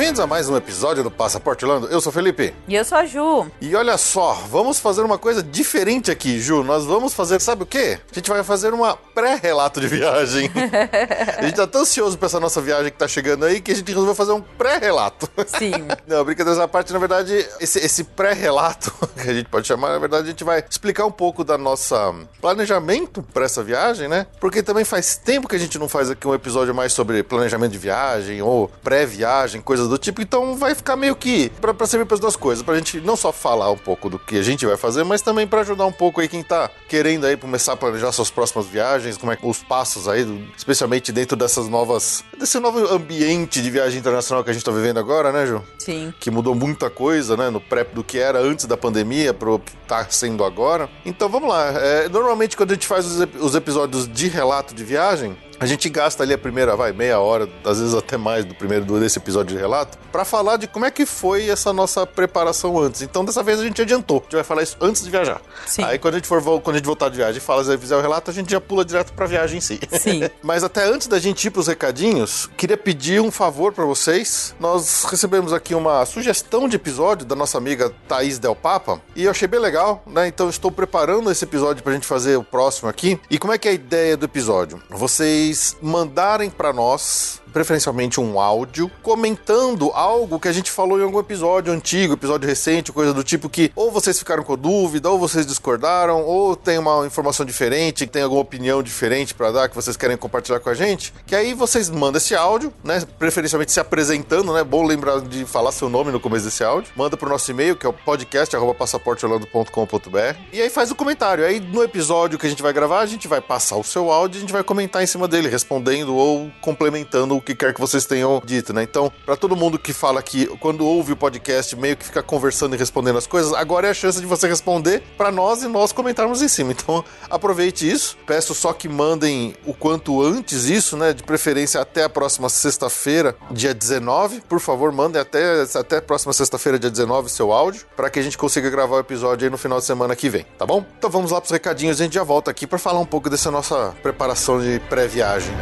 Bem-vindos a mais um episódio do Passaporte Orlando. Eu sou o Felipe. E eu sou a Ju. E olha só, vamos fazer uma coisa diferente aqui, Ju. Nós vamos fazer, sabe o quê? A gente vai fazer uma pré-relato de viagem. a gente tá tão ansioso pra essa nossa viagem que tá chegando aí que a gente resolveu fazer um pré-relato. Sim. Não, brincadeira à parte, na verdade, esse, esse pré-relato, que a gente pode chamar, na verdade, a gente vai explicar um pouco da nossa planejamento para essa viagem, né? Porque também faz tempo que a gente não faz aqui um episódio mais sobre planejamento de viagem ou pré-viagem viagem, coisas do tipo. Então vai ficar meio que pra, pra servir pras duas coisas. Pra gente não só falar um pouco do que a gente vai fazer, mas também para ajudar um pouco aí quem tá querendo aí começar a planejar suas próximas viagens, como é que os passos aí, especialmente dentro dessas novas. desse novo ambiente de viagem internacional que a gente tá vivendo agora, né, Ju? Sim. Que mudou muita coisa, né? No prep do que era antes da pandemia pro que tá sendo agora. Então vamos lá. É, normalmente quando a gente faz os, os episódios de relato de viagem, a gente gasta ali a primeira, vai, meia hora, às vezes até mais do primeiro desse episódio de relato, para falar de como é que foi essa nossa preparação antes. Então, dessa vez a gente adiantou. A gente vai falar isso antes de viajar. Sim. Aí, quando a gente for quando a gente voltar de viagem e fala, fizer o relato, a gente já pula direto pra viagem em si. Sim. Mas até antes da gente ir pros recadinhos, queria pedir um favor para vocês. Nós recebemos aqui uma sugestão de episódio da nossa amiga Thaís Del Papa e eu achei bem legal, né? Então, estou preparando esse episódio pra gente fazer o próximo aqui. E como é que é a ideia do episódio? Vocês mandaram mandarem para nós preferencialmente um áudio, comentando algo que a gente falou em algum episódio antigo, episódio recente, coisa do tipo que ou vocês ficaram com dúvida, ou vocês discordaram, ou tem uma informação diferente, tem alguma opinião diferente para dar que vocês querem compartilhar com a gente, que aí vocês mandam esse áudio, né, preferencialmente se apresentando, né, bom lembrar de falar seu nome no começo desse áudio, manda pro nosso e-mail, que é o podcast@passaporteorlando.com.br, e aí faz o comentário. Aí no episódio que a gente vai gravar, a gente vai passar o seu áudio, a gente vai comentar em cima dele, respondendo ou complementando o que quer que vocês tenham dito, né? Então, para todo mundo que fala que quando ouve o podcast meio que fica conversando e respondendo as coisas, agora é a chance de você responder para nós e nós comentarmos em cima. Então, aproveite isso. Peço só que mandem o quanto antes isso, né? De preferência até a próxima sexta-feira, dia 19. Por favor, mandem até, até a próxima sexta-feira, dia 19, seu áudio, para que a gente consiga gravar o episódio aí no final de semana que vem, tá bom? Então vamos lá pros recadinhos, a gente já volta aqui para falar um pouco dessa nossa preparação de pré-viagem.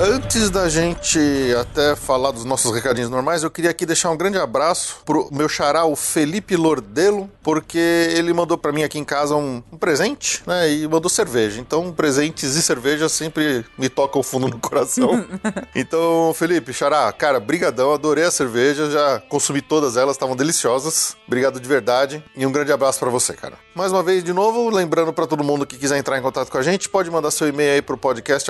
Antes da gente até falar dos nossos recadinhos normais, eu queria aqui deixar um grande abraço pro meu xará, o Felipe Lordelo, porque ele mandou para mim aqui em casa um, um, presente, né? E mandou cerveja. Então, presentes e cerveja sempre me tocam fundo no coração. então, Felipe, xará, cara, brigadão, adorei a cerveja, já consumi todas elas, estavam deliciosas. Obrigado de verdade e um grande abraço para você, cara. Mais uma vez, de novo, lembrando para todo mundo que quiser entrar em contato com a gente, pode mandar seu e-mail aí pro podcast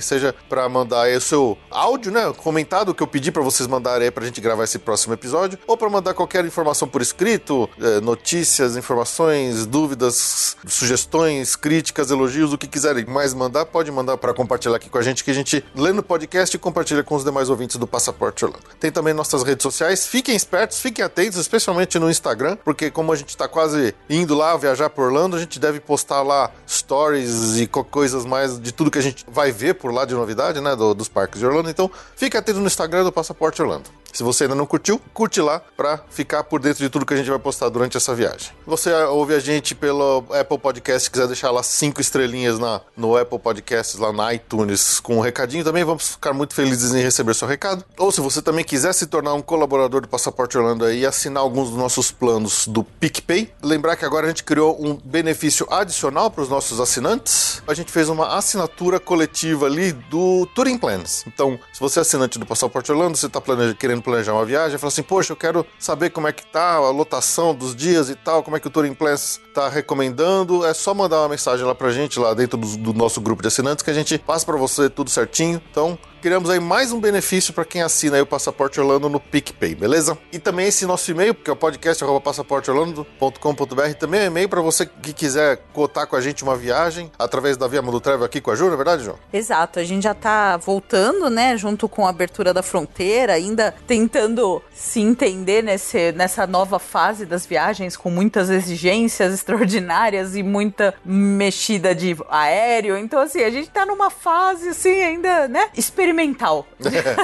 seja para mandar aí o seu áudio, né, comentado que eu pedi para vocês mandarem aí pra gente gravar esse próximo episódio, ou para mandar qualquer informação por escrito, é, notícias, informações, dúvidas, sugestões, críticas, elogios, o que quiserem mais mandar, pode mandar para compartilhar aqui com a gente que a gente lê no podcast e compartilha com os demais ouvintes do Passaporte Orlando. Tem também nossas redes sociais, fiquem espertos, fiquem atentos, especialmente no Instagram, porque como a gente tá quase indo lá viajar por Orlando, a gente deve postar lá stories e coisas mais de tudo que a gente vai vai ver por lá de novidade, né, do, dos parques de Orlando. Então, fique atento no Instagram do Passaporte Orlando. Se você ainda não curtiu, curte lá pra ficar por dentro de tudo que a gente vai postar durante essa viagem. Você ouve a gente pelo Apple Podcast, quiser deixar lá cinco estrelinhas na, no Apple Podcasts, lá na iTunes, com um recadinho também, vamos ficar muito felizes em receber seu recado. Ou se você também quiser se tornar um colaborador do Passaporte Orlando e assinar alguns dos nossos planos do PicPay, lembrar que agora a gente criou um benefício adicional para os nossos assinantes. A gente fez uma assinatura coletiva ali do Touring Plans. Então, se você é assinante do Passaporte Orlando, você está planeja, querendo planejar uma viagem, fala assim, poxa, eu quero saber como é que tá a lotação dos dias e tal, como é que o Touring Plans está recomendando, é só mandar uma mensagem lá pra gente, lá dentro do, do nosso grupo de assinantes, que a gente passa para você tudo certinho. Então, criamos aí mais um benefício para quem assina o Passaporte Orlando no PicPay, beleza? E também esse nosso e-mail, porque é o podcast passaporteorlando.com.br, também é e-mail para você que quiser cotar com a gente uma viagem através da Via Mundo Travel aqui com a Ju, não é verdade, João? Exato, a gente já tá voltando, né, junto com a abertura da fronteira, ainda tentando se entender nesse, nessa nova fase das viagens, com muitas exigências extraordinárias e muita mexida de aéreo. Então, assim, a gente tá numa fase, assim, ainda, né, experimental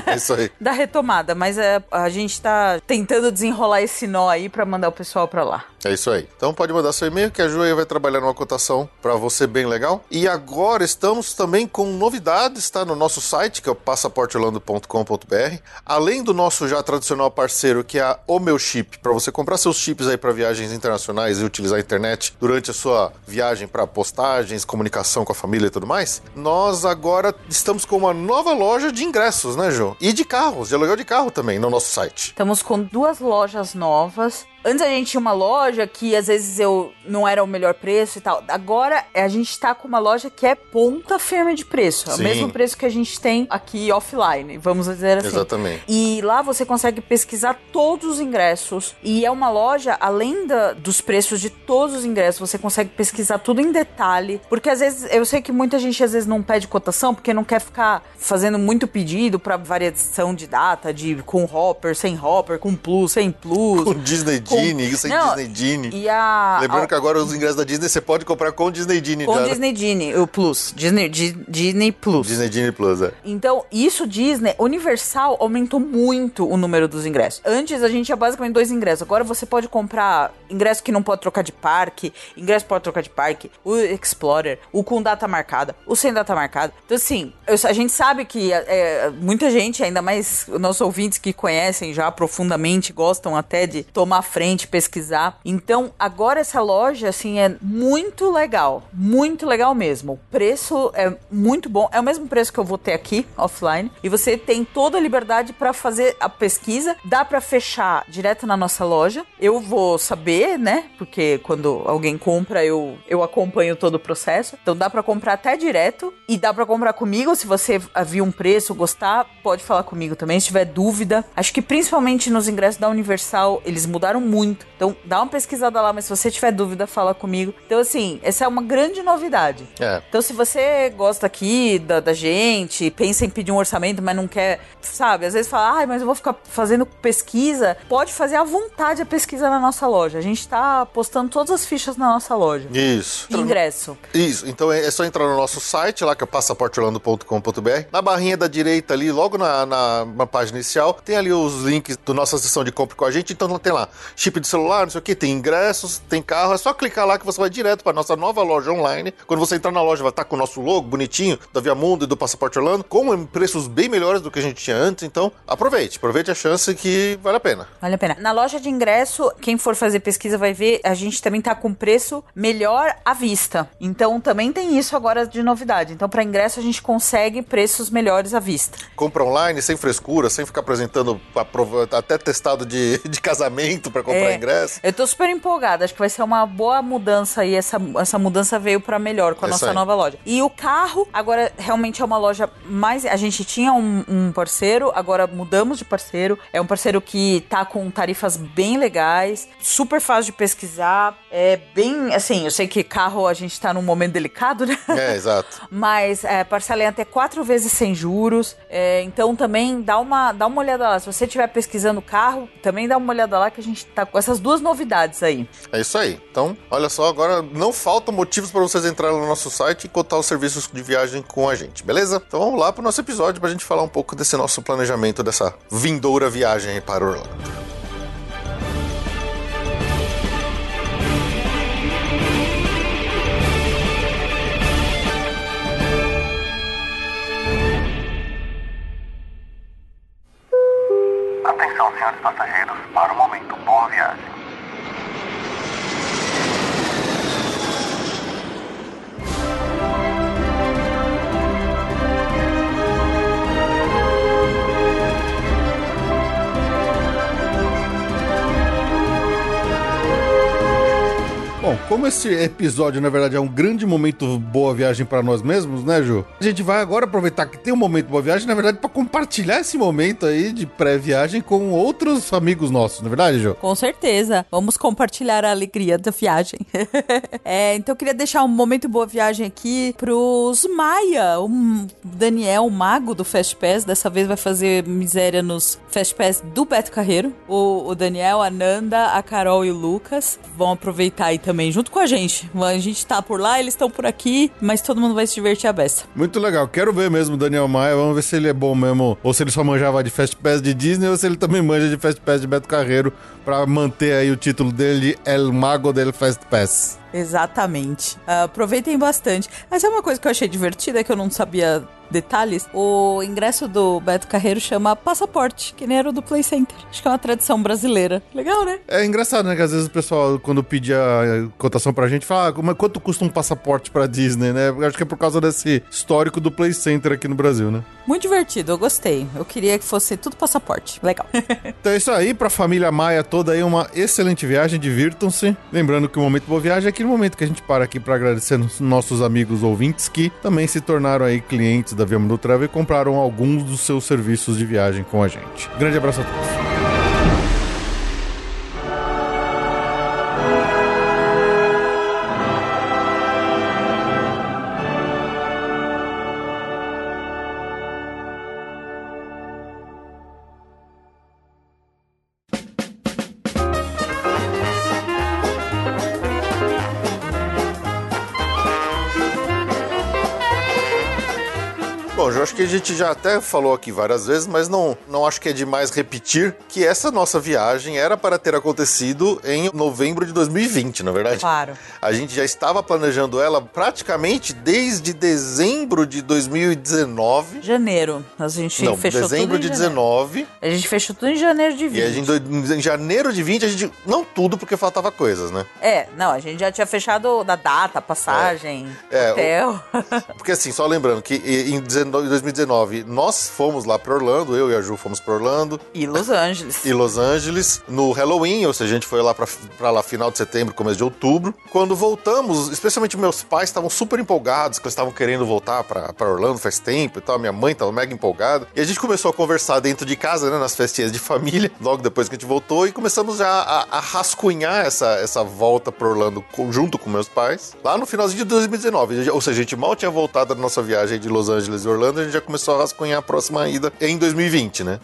É, isso aí. da retomada, mas é, a gente tá tentando desenrolar esse nó aí para mandar o pessoal para lá. É isso aí. Então pode mandar seu e-mail que a Ju aí vai trabalhar numa cotação para você bem legal. E agora estamos também com novidades, tá? No nosso site, que é o passaporteorlando.com.br. Além do nosso já tradicional parceiro, que é o meu chip, para você comprar seus chips aí para viagens internacionais e utilizar a internet durante a sua viagem para postagens, comunicação com a família e tudo mais, nós agora estamos com uma nova loja de ingressos, né, Ju? E de carros, de aluguel de carro também no nosso site. Estamos com duas lojas novas. Antes a gente tinha uma loja que às vezes eu não era o melhor preço e tal. Agora a gente tá com uma loja que é ponta firme de preço. É o mesmo preço que a gente tem aqui offline, vamos dizer assim. Exatamente. E lá você consegue pesquisar todos os ingressos. E é uma loja, além da- dos preços de todos os ingressos, você consegue pesquisar tudo em detalhe. Porque às vezes, eu sei que muita gente às vezes não pede cotação porque não quer ficar fazendo muito pedido pra variação de data, de com hopper, sem hopper, com plus, sem plus. Com Disney Com- Genie, isso aí Não, Disney Genie. E a. Lembrando a- que agora os ingressos da Disney você pode comprar com Disney Genie com já. né? Disney Genie, o Plus. Disney, Di- Disney Plus. Disney Genie Plus, é. Então, isso Disney, Universal aumentou muito o número dos ingressos. Antes a gente tinha basicamente dois ingressos. Agora você pode comprar ingresso que não pode trocar de parque, ingresso que pode trocar de parque, o Explorer, o com data marcada, o sem data marcada. Então, assim, eu- a gente sabe que é, muita gente, ainda mais os nossos ouvintes que conhecem já profundamente, gostam até de tomar frente, pesquisar. Então, agora essa loja, assim, é muito legal. Muito legal mesmo. O preço é muito bom. É o mesmo preço que eu vou ter aqui, offline. E você tem toda a liberdade para fazer a pesquisa. Dá para fechar direto na nossa loja. Eu vou saber, né? Porque quando alguém compra, eu, eu acompanho todo o processo. Então dá para comprar até direto. E dá para comprar comigo. Se você viu um preço, gostar, pode falar comigo também. Se tiver dúvida. Acho que principalmente nos ingressos da Universal, eles mudaram muito. Então dá uma pesquisada lá. Mas se você tiver dúvida, fala comigo. Então, assim, essa é uma grande novidade. É. Então, se você gosta aqui da, da gente, pensa em pedir um orçamento, mas não quer, sabe? Às vezes fala, ai, mas eu vou ficar fazendo pesquisa. Pode fazer à vontade a pesquisa na nossa loja. A gente tá postando todas as fichas na nossa loja. Isso. De ingresso. Isso, então é é só entrar no nosso site lá, que é passaporteorlando.com.br. Na barrinha da direita ali, logo na, na, na página inicial, tem ali os links da nossa sessão de compra com a gente. Então tem lá chip de celular, não sei o que, tem ingressos, tem carro. É só clicar lá que você vai direto para nossa nova loja online. Quando você entrar na loja, vai estar com o nosso logo bonitinho da Via Mundo e do Passaporte Orlando, com preços bem melhores do que a gente tinha antes. Então aproveite, aproveite a chance que vale a pena. Vale a pena. Na loja de ingresso, quem for fazer pesquisa vai ver, a gente também tá com preço melhor à vista. Então também tem isso agora de novidade. Então para ingresso a gente consegue preços melhores à vista. Compra online, sem frescura, sem ficar apresentando até testado de, de casamento para comprar É. ingresso. Eu tô super empolgada, acho que vai ser uma boa mudança e essa, essa mudança veio pra melhor com a Isso nossa aí. nova loja. E o carro, agora realmente é uma loja mais. A gente tinha um, um parceiro, agora mudamos de parceiro. É um parceiro que tá com tarifas bem legais, super fácil de pesquisar. É bem. Assim, eu sei que carro a gente tá num momento delicado, né? É, exato. Mas é, parcela em até quatro vezes sem juros. É, então também dá uma, dá uma olhada lá. Se você estiver pesquisando carro, também dá uma olhada lá que a gente tá com essas duas novidades aí. É isso aí. Então, olha só, agora não faltam motivos para vocês entrarem no nosso site e cotar os serviços de viagem com a gente, beleza? Então vamos lá pro nosso episódio pra gente falar um pouco desse nosso planejamento dessa vindoura viagem para Orlando. Atenção, senhores passageiros, para o momento. Boa viagem. Como esse episódio, na verdade, é um grande momento boa viagem para nós mesmos, né, Ju? A gente vai agora aproveitar que tem um momento boa viagem, na verdade, para compartilhar esse momento aí de pré-viagem com outros amigos nossos, não é verdade, Ju? Com certeza. Vamos compartilhar a alegria da viagem. é, então eu queria deixar um momento boa viagem aqui pros Maia. O Daniel, o mago do Fast Pass, dessa vez vai fazer miséria nos Fast Pass do Beto Carreiro. O, o Daniel, a Nanda, a Carol e o Lucas vão aproveitar aí também, junto com a gente. A gente tá por lá, eles estão por aqui, mas todo mundo vai se divertir a beça. Muito legal. Quero ver mesmo o Daniel Maia. Vamos ver se ele é bom mesmo. Ou se ele só manjava de Fast Pass de Disney, ou se ele também manja de Fast Pass de Beto Carreiro, pra manter aí o título dele de El Mago del Fast Pass. Exatamente. Uh, aproveitem bastante. Mas é uma coisa que eu achei divertida, que eu não sabia detalhes. O ingresso do Beto Carreiro chama passaporte, que nem era o do Play Center. Acho que é uma tradição brasileira. Legal, né? É engraçado, né? Que às vezes o pessoal, quando pedia a cotação pra gente, fala, ah, mas quanto custa um passaporte pra Disney, né? Acho que é por causa desse histórico do Play Center aqui no Brasil, né? Muito divertido, eu gostei. Eu queria que fosse tudo passaporte. Legal. então é isso aí, pra família Maia toda aí, uma excelente viagem, divirtam-se. Lembrando que o Momento Boa Viagem é aquele momento que a gente para aqui pra agradecer nossos amigos ouvintes que também se tornaram aí clientes da Via Mundo Travel e compraram alguns dos seus serviços de viagem com a gente. Grande abraço a todos. gente já até falou aqui várias vezes, mas não, não acho que é demais repetir que essa nossa viagem era para ter acontecido em novembro de 2020, na é verdade. Claro. A gente já estava planejando ela praticamente desde dezembro de 2019. Janeiro. A gente não, fechou dezembro tudo de janeiro. 19. A gente fechou tudo em janeiro de 20. E a gente, em janeiro de 20, a gente. Não tudo, porque faltava coisas, né? É, não, a gente já tinha fechado da data, passagem, é. É, hotel. O, porque assim, só lembrando que em 2019 nós fomos lá para Orlando, eu e a Ju fomos para Orlando. E Los Angeles. E Los Angeles, no Halloween, ou seja, a gente foi lá para lá final de setembro, começo de outubro. Quando voltamos, especialmente meus pais estavam super empolgados, que eles estavam querendo voltar para Orlando faz tempo e tal. Minha mãe estava mega empolgada. E a gente começou a conversar dentro de casa, né, nas festinhas de família, logo depois que a gente voltou, e começamos já a, a rascunhar essa, essa volta para Orlando junto com meus pais, lá no finalzinho de 2019. Ou seja, a gente mal tinha voltado da nossa viagem de Los Angeles e Orlando, a gente já começou a rascunhar a próxima ida em 2020, né?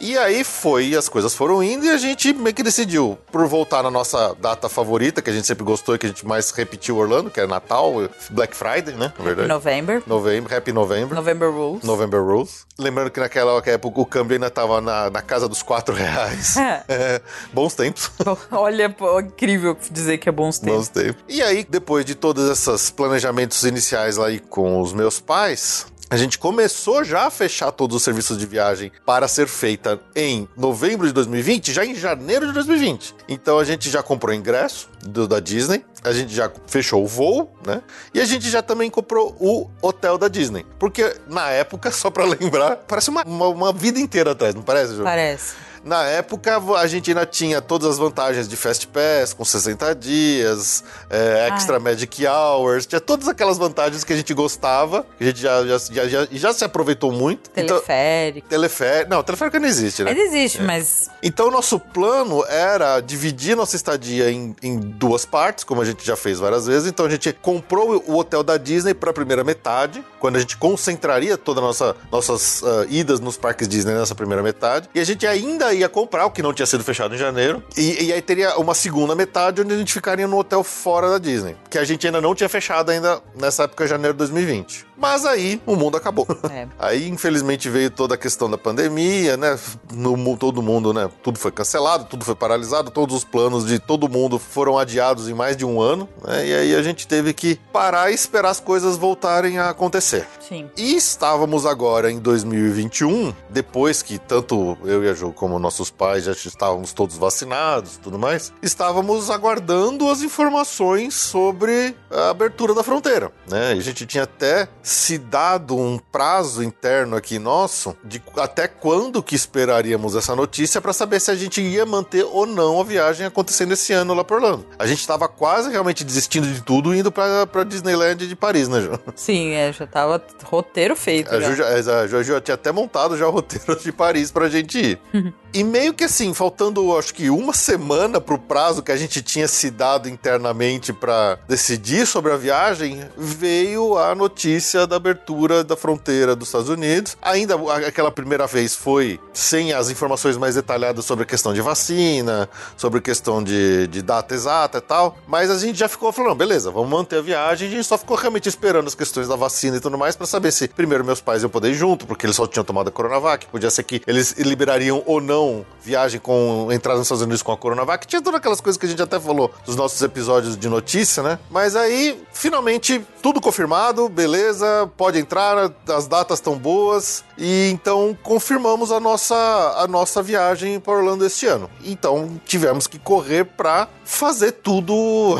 E aí foi, as coisas foram indo e a gente meio que decidiu por voltar na nossa data favorita, que a gente sempre gostou e que a gente mais repetiu Orlando, que é Natal, Black Friday, né? Na verdade. November. Novembro, Happy November. November Rules. November Rules. Lembrando que naquela época o câmbio ainda tava na, na casa dos 4 reais. É, bons tempos. Olha, pô, incrível dizer que é bons tempos. Bons tempos. E aí, depois de todos esses planejamentos iniciais lá aí com os meus pais, a gente começou já a fechar todos os serviços de viagem para ser feita em novembro de 2020, já em janeiro de 2020. Então a gente já comprou ingresso do, da Disney, a gente já fechou o voo, né? E a gente já também comprou o hotel da Disney. Porque na época, só para lembrar, parece uma, uma, uma vida inteira atrás, não parece, Ju? Parece. Na época, a gente ainda tinha todas as vantagens de Fast Pass, com 60 dias, é, Extra Magic Hours, tinha todas aquelas vantagens que a gente gostava, que a gente já, já, já, já, já se aproveitou muito. Então, Teleférico. teleférico. Não, teleférico não existe, né? Ainda existe, mas Então, o nosso plano era dividir nossa estadia em, em duas partes, como a gente já fez várias vezes. Então, a gente comprou o hotel da Disney para a primeira metade, quando a gente concentraria todas nossa, nossas ah, idas nos parques Disney nessa primeira metade. E a gente ainda ainda ia comprar, o que não tinha sido fechado em janeiro. E, e aí teria uma segunda metade onde a gente ficaria no hotel fora da Disney. Que a gente ainda não tinha fechado ainda nessa época, janeiro de 2020. Mas aí o mundo acabou. É. Aí, infelizmente, veio toda a questão da pandemia, né? No, todo mundo, né? Tudo foi cancelado, tudo foi paralisado, todos os planos de todo mundo foram adiados em mais de um ano, né? E aí a gente teve que parar e esperar as coisas voltarem a acontecer. Sim. E estávamos agora em 2021, depois que tanto eu e a Ju como nossos pais já estávamos todos vacinados e tudo mais, estávamos aguardando as informações sobre a abertura da fronteira, né? E a gente tinha até se dado um prazo interno aqui nosso de até quando que esperaríamos essa notícia para saber se a gente ia manter ou não a viagem acontecendo esse ano lá por Orlando. A gente estava quase realmente desistindo de tudo e indo para Disneyland de Paris, né, Ju? Sim, é, já tava roteiro feito. A já. Ju, já, a Ju já tinha até montado já o roteiro de Paris pra gente ir. e meio que assim, faltando acho que uma semana pro prazo que a gente tinha se dado internamente pra decidir sobre a viagem, veio a notícia da abertura da fronteira dos Estados Unidos. Ainda aquela primeira vez foi sem as informações mais detalhadas sobre a questão de vacina, sobre a questão de, de data exata e tal. Mas a gente já ficou falando, beleza, vamos manter a viagem. A gente só ficou realmente esperando as questões da vacina e tudo mais pra saber se primeiro meus pais iam poder ir junto, porque eles só tinham tomado a Coronavac. Podia ser que eles liberariam ou não viagem com entrada nos Estados Unidos com a Coronavac. Tinha todas aquelas coisas que a gente até falou dos nossos episódios de notícia, né? Mas aí, finalmente, tudo confirmado, beleza, pode entrar, as datas estão boas. E então confirmamos a nossa, a nossa viagem para Orlando este ano. Então tivemos que correr para fazer tudo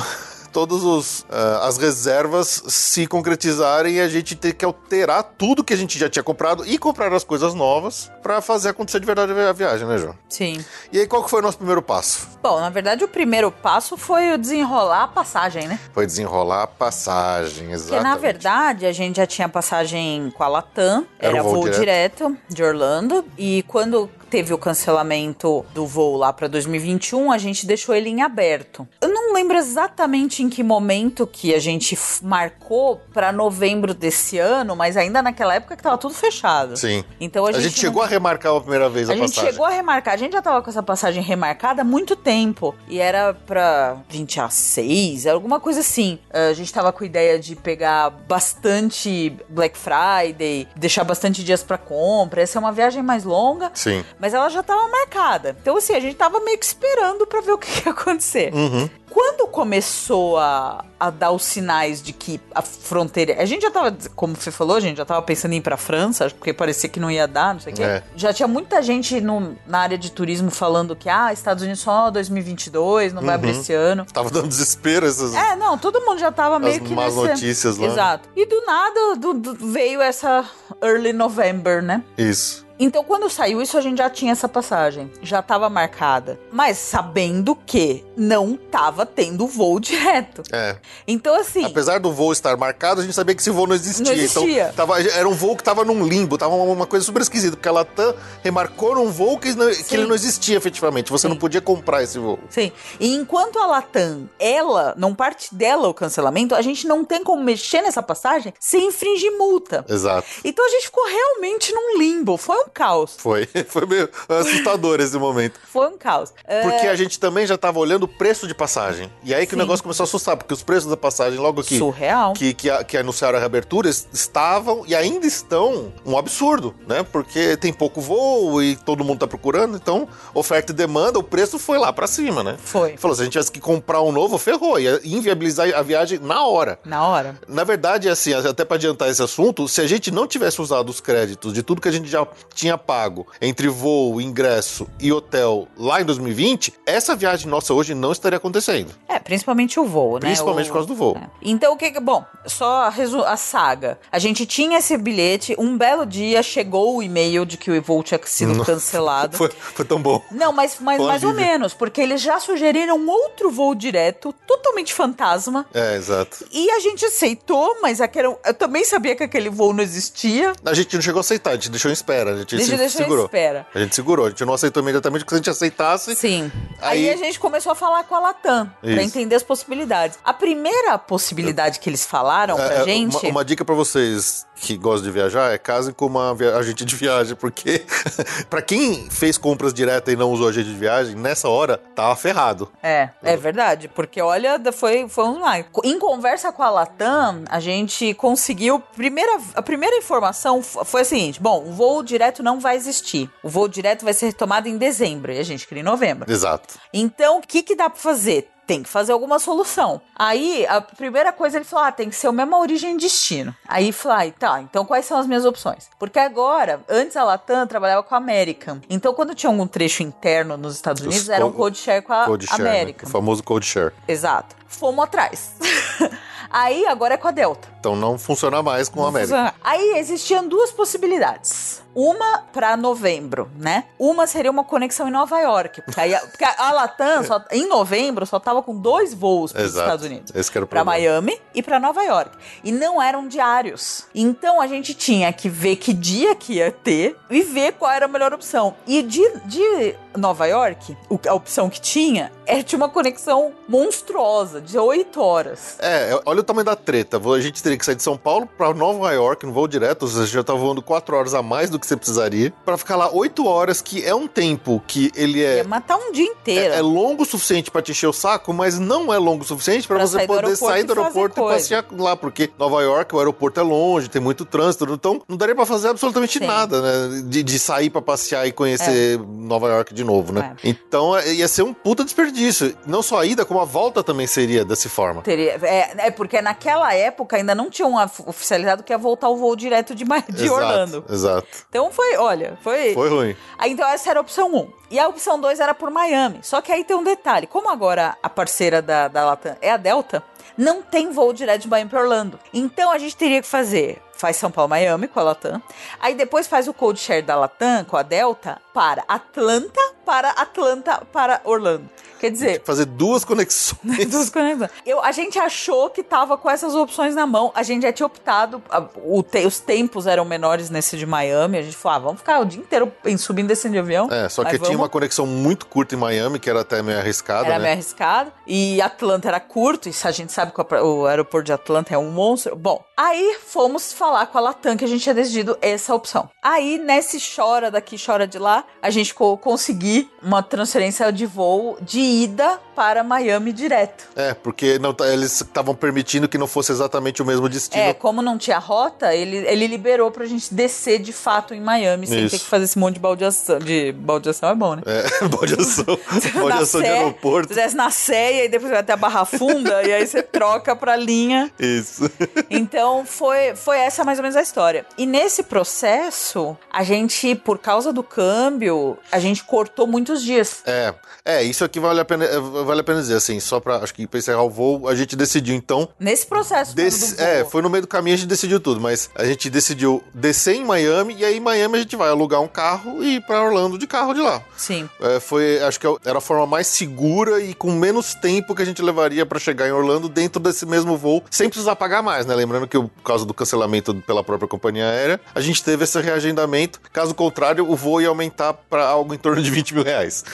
todas os, ah, as reservas se concretizarem e a gente ter que alterar tudo que a gente já tinha comprado e comprar as coisas novas para fazer acontecer de verdade a viagem, né, João? Sim. E aí, qual que foi o nosso primeiro passo? Bom, na verdade, o primeiro passo foi o desenrolar a passagem, né? Foi desenrolar a passagem, exatamente. Porque, na verdade, a gente já tinha passagem com a Latam, Era era, um voo voo, direto. de Orlando, e quando teve o cancelamento do voo lá pra 2021, a gente deixou ele em aberto. Eu não lembro exatamente em que momento que a gente marcou pra novembro desse ano, mas ainda naquela época que tava tudo fechado. Sim. Então a, A gente, chegou a remarcar a primeira vez a, a gente passagem. chegou a remarcar, a gente já tava com essa passagem remarcada há muito tempo. E era pra 20 a 6, alguma coisa assim. Eh, A gente tava com a ideia de pegar bastante Black Friday, deixar bastante dias pra compra. Essa é uma viagem mais longa. Sim. Mas ela já tava marcada. Então, assim, a gente tava meio que esperando pra ver o que ia acontecer. Uhum. Quando começou a, a dar os sinais de que a fronteira. A gente já tava, como você falou, a gente já tava pensando em ir pra França, porque parecia que não ia dar, não sei o quê. É. Já tinha muita gente no- na área de turismo falando que, ah, Estados Unidos só 2022, não vai abrir esse ano. Tava dando desespero essas. É, não, todo mundo já tava meio que más nesse... notícias lá. Exato. E do nada do- do- veio essa early November, né? Isso. Então, quando saiu isso, a gente já tinha essa passagem. Já tava marcada. Mas sabendo que não tava tendo voo direto. É. Então, assim. Apesar do voo estar marcado, a gente sabia que esse voo não existia. Não existia. Então, tava, era um voo que tava num limbo, tava uma, coisa super esquisita, porque a Latam remarcou num voo que, não- que ele não existia efetivamente. Você Sim. não podia comprar esse voo. Sim. E enquanto a Latam, ela, não parte dela o cancelamento, a gente não tem como mexer nessa passagem sem infringir multa. Exato. Então a gente ficou realmente num limbo. Foi um caos. Foi. Foi meio assustador esse momento. Foi um caos. É, Porque a gente também já tava olhando o preço de passagem. E aí que o Sim. negócio começou a assustar, porque os preços da passagem, logo que, Surreal. que, que, que anunciaram a reabertura, es- estavam e ainda estão um absurdo, né? Porque tem pouco voo e todo mundo tá procurando, então oferta e demanda, o preço foi lá pra cima, né? Foi. Falou, se a gente tivesse que comprar um novo, ferrou, ia inviabilizar a viagem na hora. Na hora. Na verdade, assim, até para adiantar esse assunto, se a gente não tivesse usado os créditos de tudo que a gente já tinha pago entre voo, ingresso e hotel lá em 2020, essa viagem nossa hoje não estaria acontecendo. É, principalmente o voo, né? Principalmente O- por causa do voo. É. Então, o que que... Bom, só a, a saga. A gente tinha esse bilhete, um belo dia chegou o e-mail de que o voo tinha sido Não. cancelado. Foi, foi tão bom. Não, mas, mas mais ou menos, porque eles já sugeriram outro voo direto, totalmente fantasma. É, exato. E a gente aceitou, mas aquele, eu também sabia que aquele voo não existia. A gente não chegou a aceitar, a gente deixou em espera, a gente Deixa, se deixa em segurou. espera. A gente segurou, a gente não aceitou imediatamente, porque se a gente aceitasse, Sim. Aí, Aí- a gente começou a falar com a Latam, pra Isso. entender as possibilidades. A primeira possibilidade que eles falaram pra É, é, gente... Uma, uma dica pra vocês. Que gosta de viajar é casem com uma agente de viagem, porque pra quem fez compras diretas e não usou agente de viagem, nessa hora tava ferrado. É, é verdade, porque olha, foi, foi um lá. Em conversa com a Latam, a gente conseguiu. Primeira, a primeira informação foi a seguinte: bom, o voo direto não vai existir. O voo direto vai ser retomado em dezembro e a gente queria em novembro. Exato. Então, o que, que dá pra fazer? Tem que fazer alguma solução. Aí, a primeira coisa ele falou: ah, tem que ser a mesma origem e destino. Aí falei, ah, tá, então quais são as minhas opções? Porque agora, antes a Latam trabalhava com a American. Então, quando tinha algum trecho interno nos Estados Unidos, Os era um co- code share com a Code share, né? American. o famoso code share. Exato. Fomos atrás. Aí agora é com a Delta. Então não funciona mais com a América. Aí existiam duas possibilidades. Uma para novembro, né? Uma seria uma conexão em Nova York. Porque, aí, porque a Latam, só- em novembro, só tava com dois voos para os. Estados Unidos. Esse que era o Para problema. Miami e para Nova York. E não eram diários. Então a gente tinha que ver que dia que ia ter e ver qual era a melhor opção. E de, de Nova York, a opção que tinha é tinha uma conexão monstruosa de 8 horas. É, é, olha o tamanho da treta. A gente teria que sair de São Paulo pra Nova York no voo direto, ou seja, já tá voando 4 horas a mais do que você precisaria, pra ficar lá 8 horas, que é um tempo que ele é. Ia matar um dia inteiro. É, é longo o suficiente pra te encher o saco, mas não é longo o suficiente pra Pra você sair poder sair e do aeroporto e coisa. passear lá, porque Nova York, o aeroporto é longe, tem muito trânsito, então não daria pra fazer absolutamente Sim. nada, né? De, de sair pra passear e conhecer Nova York de novo, né? É. Então é, ia ser um puta desperdício. Não só a ida, como a volta também seria dessa forma. Teria, é, é porque naquela época ainda não tinham of- oficializado que ia voltar o voo direto de, de Exato, Orlando. Exato. Então foi, olha, foi. Foi ruim. Aí, então essa era a opção 1. E a opção 2 era por Miami. Só que aí tem um detalhe: como agora a parceira da, da Latam é a Delta, não tem voo direto de Miami para Orlando. Então a gente teria que fazer. Faz São Paulo, Miami com a Latam. Aí depois faz o code share da Latam com a Delta para Atlanta, para Atlanta, para Orlando. Quer dizer, Fazer duas conexões. Duas conexões. Eu, a gente achou que tava com essas opções na mão. A gente já tinha optado. a- o te- os tempos eram menores nesse de Miami. A gente falou, ah, vamos ficar o dia inteiro em subindo e descendo de avião. É, só que Mas tinha vamos- uma conexão muito curta em Miami, que era até meio arriscada, Era né? meio arriscado. E Atlanta era curto. E a gente sabe que o aeroporto de Atlanta é um monstro. Bom, aí fomos falar com a Latam que a gente tinha decidido essa opção. Aí, nesse chora daqui, chora de lá, a gente co conseguir uma transferência de voo de ida para Miami direto. É, porque não, tá- eles estavam permitindo que não fosse exatamente o mesmo destino. É, como não tinha rota, ele, ele liberou pra gente descer de fato em Miami, sem Isso. ter que fazer esse monte de baldeação. De baldeação é bom, né? É, baldeação. baldeação de aeroporto. Você desce na Sé e depois vai até a Barra Funda e aí você troca pra linha. Isso. Então foi, foi essa mais ou menos a história. E nesse processo, a gente, por causa do câmbio, a gente cortou muitos dias. É, é, isso aqui vale a pena, é, vale a pena dizer, assim, só pra, acho que pra encerrar o voo, a gente decidiu, então, Nesse processo Desse- do voo. é, foi no meio do caminho a gente decidiu tudo, mas a gente decidiu descer em Miami e aí em Miami a gente vai alugar um carro e ir pra Orlando de carro de lá. Sim. É, foi, acho que era a forma mais segura e com menos tempo que a gente levaria pra chegar em Orlando dentro desse mesmo voo, sem precisar pagar mais, né? Lembrando que por causa do cancelamento pela própria companhia aérea, a gente teve esse reagendamento. Caso contrário, o voo ia aumentar pra algo em torno de 20 mil reais.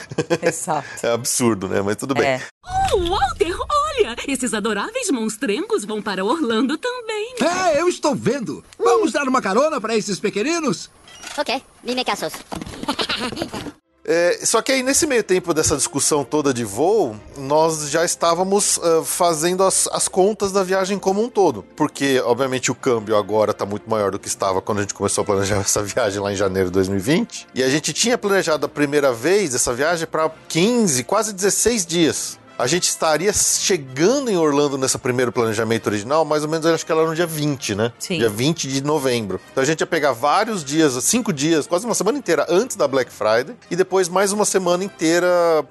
Exato. é absurdo, né? Mas tudo bem. É. Oh, Walter, olha! Esses adoráveis monstrengos vão para Orlando também. É, eu estou vendo. Vamos dar uma carona para esses pequeninos? Ok, dime casos. É, só que aí, nesse meio tempo dessa discussão toda de voo, nós já estávamos ah, fazendo as, as contas da viagem como um todo. Porque, obviamente, o câmbio agora está muito maior do que estava quando a gente começou a planejar essa viagem lá em janeiro de 2020. E a gente tinha planejado a primeira vez essa viagem para 15, quase 16 dias. A gente estaria chegando em Orlando nesse primeiro planejamento original, mais ou menos, eu acho que ela era no dia 20, né? Sim. Dia 20 de novembro. Então a gente ia pegar vários dias, cinco dias, quase uma semana inteira antes da Black Friday, e depois mais uma semana inteira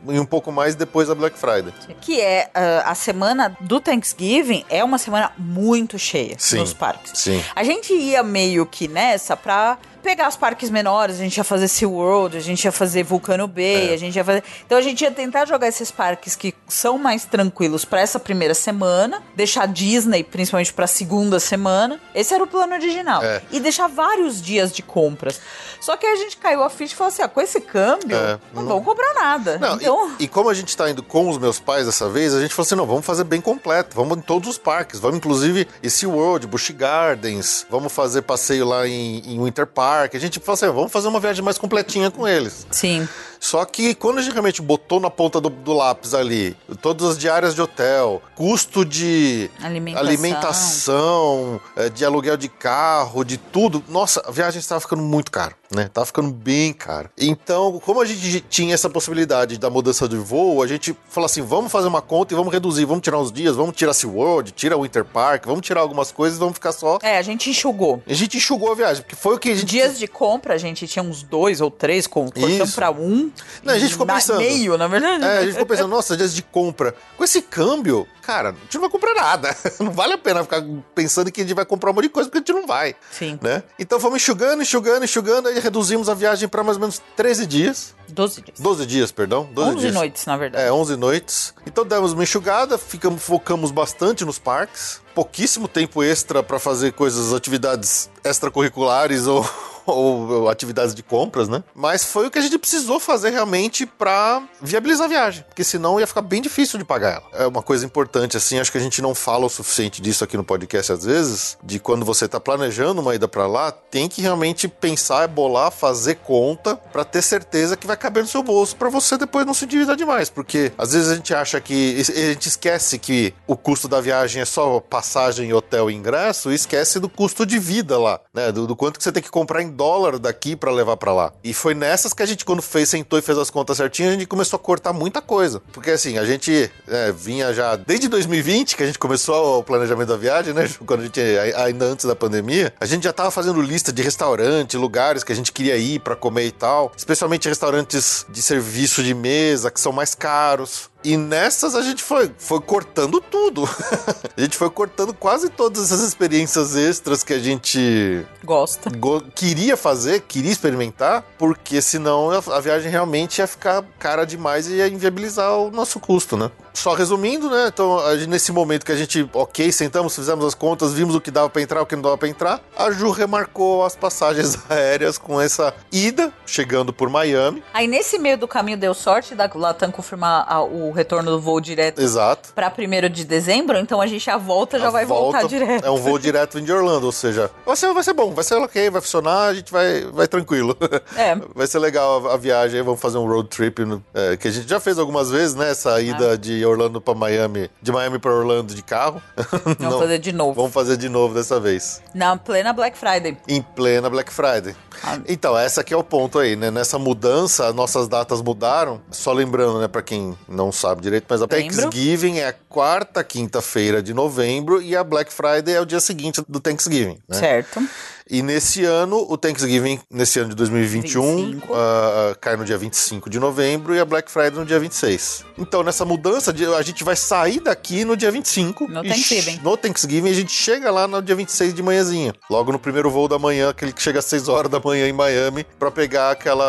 e um pouco mais depois da Black Friday. Que é ah, a semana do Thanksgiving é uma semana muito cheia Sim, nos parques. sim. A gente ia meio que nessa pra pegar os parques menores, a gente ia fazer SeaWorld, a gente ia fazer Vulcano Bay, É. a gente ia fazer. Então a gente ia tentar jogar esses parques que são mais tranquilos pra essa primeira semana, deixar Disney, principalmente pra segunda semana. Esse era o plano original. É. E deixar vários dias de compras. Só que aí a gente caiu a ficha e falou assim: ah, com esse câmbio, É, não, não- vamos comprar nada. Não, então. e, e como a gente tá indo com os meus pais dessa vez, a gente falou assim: não, vamos fazer bem completo, vamos em todos os parques, vamos inclusive em SeaWorld, Busch Gardens, vamos fazer passeio lá em, em Winter Park. A gente falou assim: vamos fazer uma viagem mais completinha com eles. Sim. Só que quando a gente realmente botou na ponta do, do lápis ali, todas as diárias de hotel, custo de Alimentação. alimentação, eh, de aluguel de carro, de tudo, nossa, a viagem estava ficando muito cara, né? Tava ficando bem cara. Então, como a gente tinha essa possibilidade da mudança de voo, a gente falou assim: vamos fazer uma conta e vamos reduzir, vamos tirar uns dias, vamos tirar SeaWorld, tira Winter Park, vamos tirar algumas coisas e vamos ficar só. É, a gente enxugou. A gente enxugou a viagem, porque foi o que a gente. Dias de compra, a gente tinha uns dois ou três, cortamos pra um. Não, a gente ficou pensando. Meio, na verdade. É, a gente ficou pensando, nossa, dias de compra. Com esse câmbio, cara, a gente não vai comprar nada. Não vale a pena ficar pensando que a gente vai comprar um monte de coisa, porque a gente não vai. Sim. Né? Então fomos enxugando, enxugando, enxugando, aí reduzimos a viagem para mais ou menos 13 dias. 12 dias. 12 dias, perdão. 12 11 dias. noites, na verdade. É, 11 noites. Então demos uma enxugada, ficamos, focamos bastante nos parques. Pouquíssimo tempo extra para fazer coisas, atividades extracurriculares ou, ou atividades de compras, né? Mas foi o que a gente precisou fazer realmente para viabilizar a viagem, porque senão ia ficar bem difícil de pagar ela. É uma coisa importante, assim, acho que a gente não fala o suficiente disso aqui no podcast às vezes, de quando você tá planejando uma ida para lá, tem que realmente pensar, bolar, fazer conta para ter certeza que vai caber no seu bolso para você depois não se endividar demais, porque às vezes a gente acha que a gente esquece que o custo da viagem é só passagem, hotel e ingresso e esquece do custo de vida lá, né? Do, do quanto que você tem que comprar em dólar daqui para levar para lá. E foi nessas que a gente quando fez, sentou e fez as contas certinho, a gente começou a cortar muita coisa. Porque assim, a gente é, vinha já desde 2020 que a gente começou o planejamento da viagem, né? Quando a gente ainda antes da pandemia, a gente já tava fazendo lista de restaurante, lugares que a gente queria ir para comer e tal, especialmente restaurantes de serviço de mesa que são mais caros. E nessas a gente foi, foi cortando tudo. a gente foi cortando quase todas essas experiências extras que a gente Gosta. go- queria fazer, queria experimentar, porque senão a, a viagem realmente ia ficar cara demais e ia inviabilizar o nosso custo, né? Só resumindo, né? Então, nesse momento que a gente, ok, sentamos, fizemos as contas, vimos o que dava pra entrar, o que não dava pra entrar, a Ju remarcou as passagens aéreas com essa ida, chegando por Miami. Aí nesse meio do caminho deu sorte da Latam confirmar a- o retorno do voo direto Exato. pra 1 de dezembro, então a gente a volta já A vai voltar volta direto. É um voo direto vindo de Orlando, ou seja, vai ser, vai ser bom, vai ser ok, vai funcionar, a gente vai, vai tranquilo. É. Vai ser legal a, a viagem, vamos fazer um road trip, é, que a gente já fez algumas vezes, né? Essa ida Ah. de Orlando pra Miami, de Miami pra Orlando de carro. Vamos Não, fazer de novo. Vamos fazer de novo dessa vez. Na plena Black Friday. Em plena Black Friday. Ah. Então, essa aqui é o ponto aí, né? Nessa mudança, nossas datas mudaram. Só lembrando, né, pra quem não sabe direito, mas a Lembro. Thanksgiving é a quarta, quinta-feira de novembro e a Black Friday é o dia seguinte do Thanksgiving, né? Certo. E nesse ano, o Thanksgiving, nesse ano de 2021, 25. ah, ah, cai no dia 25 de novembro e a Black Friday no dia 26. Então, nessa mudança, de- a gente vai sair daqui no dia 25. No Thanksgiving. No Thanksgiving, a gente chega lá no dia 26 de manhãzinha. Logo no primeiro voo da manhã, aquele que chega às 6 horas da manhã em Miami, pra pegar aquela.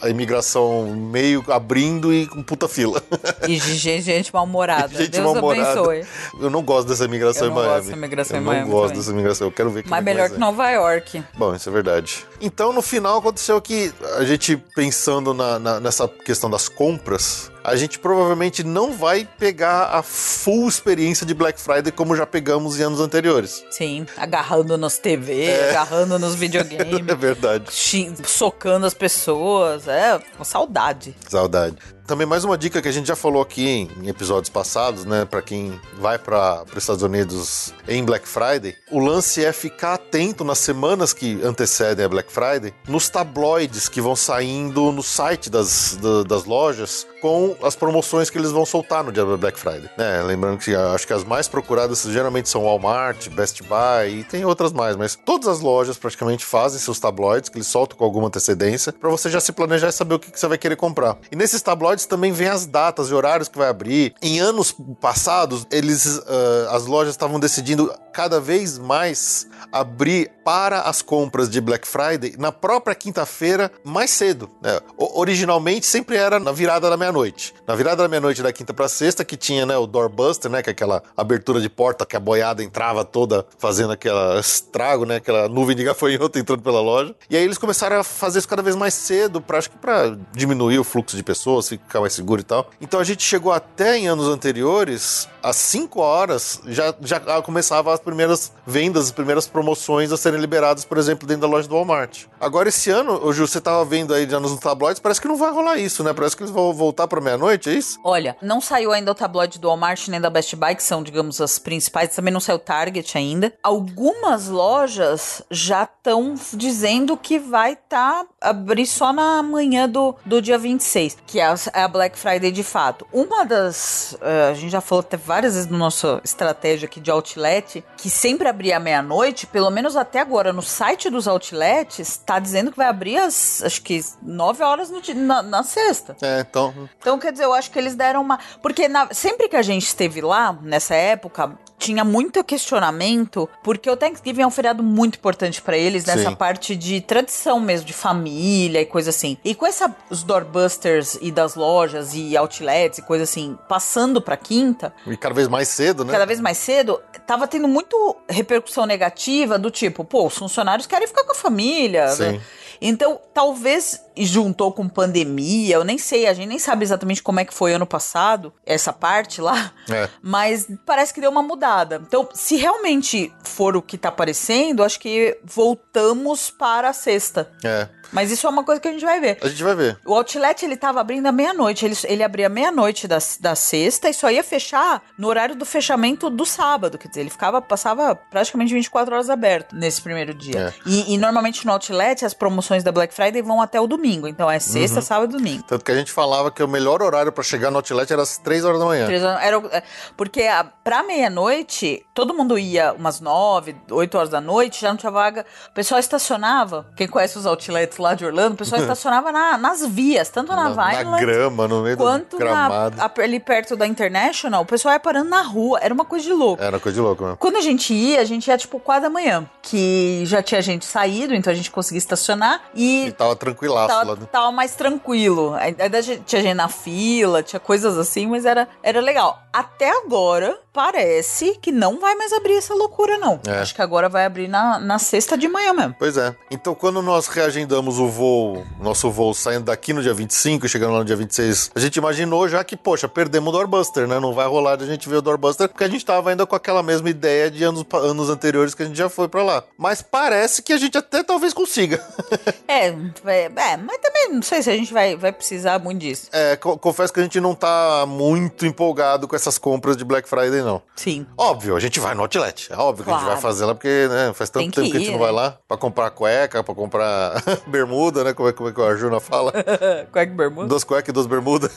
a, a imigração meio abrindo e com puta fila. E gente, gente mal-humorada. Gente Deus mal-humorada. abençoe. Eu não gosto dessa imigração Eu em não Miami. gosto dessa imigração eu em não Miami gosto também. dessa imigração. Eu quero ver como Mas é que melhor que ser. Nova York. Bom, isso é verdade. Então, no final, aconteceu que a gente, pensando na- na- nessa questão das compras, a gente provavelmente não vai pegar a full experiência de Black Friday como já pegamos em anos anteriores. Sim, agarrando nos TV, É. agarrando nos É videogames, verdade. chi- socando as pessoas. É, uma saudade. Saudade. Também mais uma dica que a gente já falou aqui em, episódios passados, né, Pra quem vai para os Estados Unidos em Black Friday, o lance é ficar atento nas semanas que antecedem a Black Friday, nos tabloides que vão saindo no site das, da- das lojas com as promoções que eles vão soltar no dia Black Friday. Né? Lembrando que ah, acho que as mais procuradas geralmente são Walmart, Best Buy e tem outras mais, mas todas as lojas praticamente fazem seus tabloides que eles soltam com alguma antecedência para você já se planejar e saber o que, que você vai querer comprar. E nesses tabloides também vem as datas e horários que vai abrir. Em anos passados, eles ah, as lojas estavam decidindo cada vez mais abrir para as compras de Black Friday na própria quinta-feira mais cedo. né? Originalmente sempre era na virada da meia-noite. Na virada da meia-noite da quinta para sexta que tinha né, o doorbuster, né, que é aquela abertura de porta que a boiada entrava toda fazendo aquela estrago, né, aquela nuvem de gafanhoto entrando pela loja. E aí eles começaram a fazer isso cada vez mais cedo, pra, acho que para diminuir o fluxo de pessoas, ficar mais seguro e tal. Então a gente chegou até em anos anteriores, às 5 horas, já, já começava as primeiras vendas, as primeiras promoções a serem liberadas, por exemplo, dentro da loja do Walmart. Agora, esse ano, Ju, você tava vendo aí já nos tabloides, parece que não vai rolar isso, né? Parece que eles vão voltar pra meia-noite, é isso? Olha, não saiu ainda o tabloide do Walmart nem da Best Buy, que são, digamos, as principais. Também não saiu o Target ainda. Algumas lojas já estão dizendo que vai estar abrir só na manhã do, do dia 26, que é a, é a Black Friday de fato. Uma das. eh, a gente já falou até várias vezes no nosso estratégia aqui de outlet, que sempre abria à meia-noite, pelo menos até agora, no site dos outlets, tá dizendo que vai abrir às, acho que, 9 horas no na, na sexta. É, então. Então, quer dizer, eu acho que eles deram uma. Porque na- sempre que a gente esteve lá, nessa época, tinha muito questionamento, porque o Thanksgiving é um feriado muito importante pra eles, nessa Sim. parte de tradição mesmo, de família e coisa assim. E com essa, os doorbusters e das lojas e outlets e coisa assim, passando pra quinta, E cada vez mais cedo, né? cada vez mais cedo, tava tendo muito repercussão negativa do tipo, pô, os funcionários querem ficar com a família. Sim. né? Então, talvez juntou com pandemia, eu nem sei, a gente nem sabe exatamente como é que foi ano passado, essa parte lá, É. mas parece que deu uma mudada. Então, se realmente for o que tá aparecendo, acho que voltamos para a sexta. É. Mas isso é uma coisa que a gente vai ver. A gente vai ver. O outlet ele tava abrindo à meia-noite. Ele, ele abria meia-noite da, da sexta e só ia fechar no horário do fechamento do sábado. Quer dizer, ele ficava, passava praticamente 24 horas aberto nesse primeiro dia. É. E, e normalmente no outlet as promoções da Black Friday vão até o domingo. Então é sexta, sábado e domingo. Tanto que a gente falava que o melhor horário pra chegar no outlet era às 3 horas da manhã. Horas- Era, é, porque a, pra meia-noite, todo mundo ia umas nove, oito horas da noite, já não tinha vaga. O pessoal estacionava. Quem conhece os outlets lá de Orlando, o pessoal estacionava na- nas vias, tanto na, Na, na grama, no meio quanto do na, gramado. a- ali perto da International, o pessoal ia parando na rua. Era uma coisa de louco. Era coisa de louco mesmo. Quando a gente ia, a gente ia tipo quatro da manhã, que já tinha gente saído, então a gente conseguia estacionar E e tava tranquilaço lá. tava, né? tava mais tranquilo. Ainda tinha gente na fila, tinha coisas assim, mas era, era legal. Até agora, parece que não vai mais abrir essa loucura, não. É. Acho que agora vai abrir na, na sexta de manhã mesmo. Pois é. Então, quando nós reagendamos o voo, nosso voo saindo daqui no dia 25 e chegando lá no dia 26, a gente imaginou já que, poxa, perdemos o Doorbuster, né? Não vai rolar de a gente ver o Doorbuster, porque a gente tava ainda com aquela mesma ideia de anos, anos anteriores que a gente já foi pra lá. Mas parece que a gente até talvez consiga. É, é, é, mas também não sei se a gente vai, vai precisar muito disso. É, co- confesso que a gente não tá muito empolgado com essas compras de Black Friday, não. Sim. Óbvio, a gente vai no outlet. É óbvio que a gente vai Claro. fazer lá, porque né, faz tanto Tem que tempo que a gente ir, não vai né? lá pra comprar cueca, pra comprar bermuda, né? Como é, como é que a Juna fala? Cueca e bermuda. duas cuecas e duas bermudas.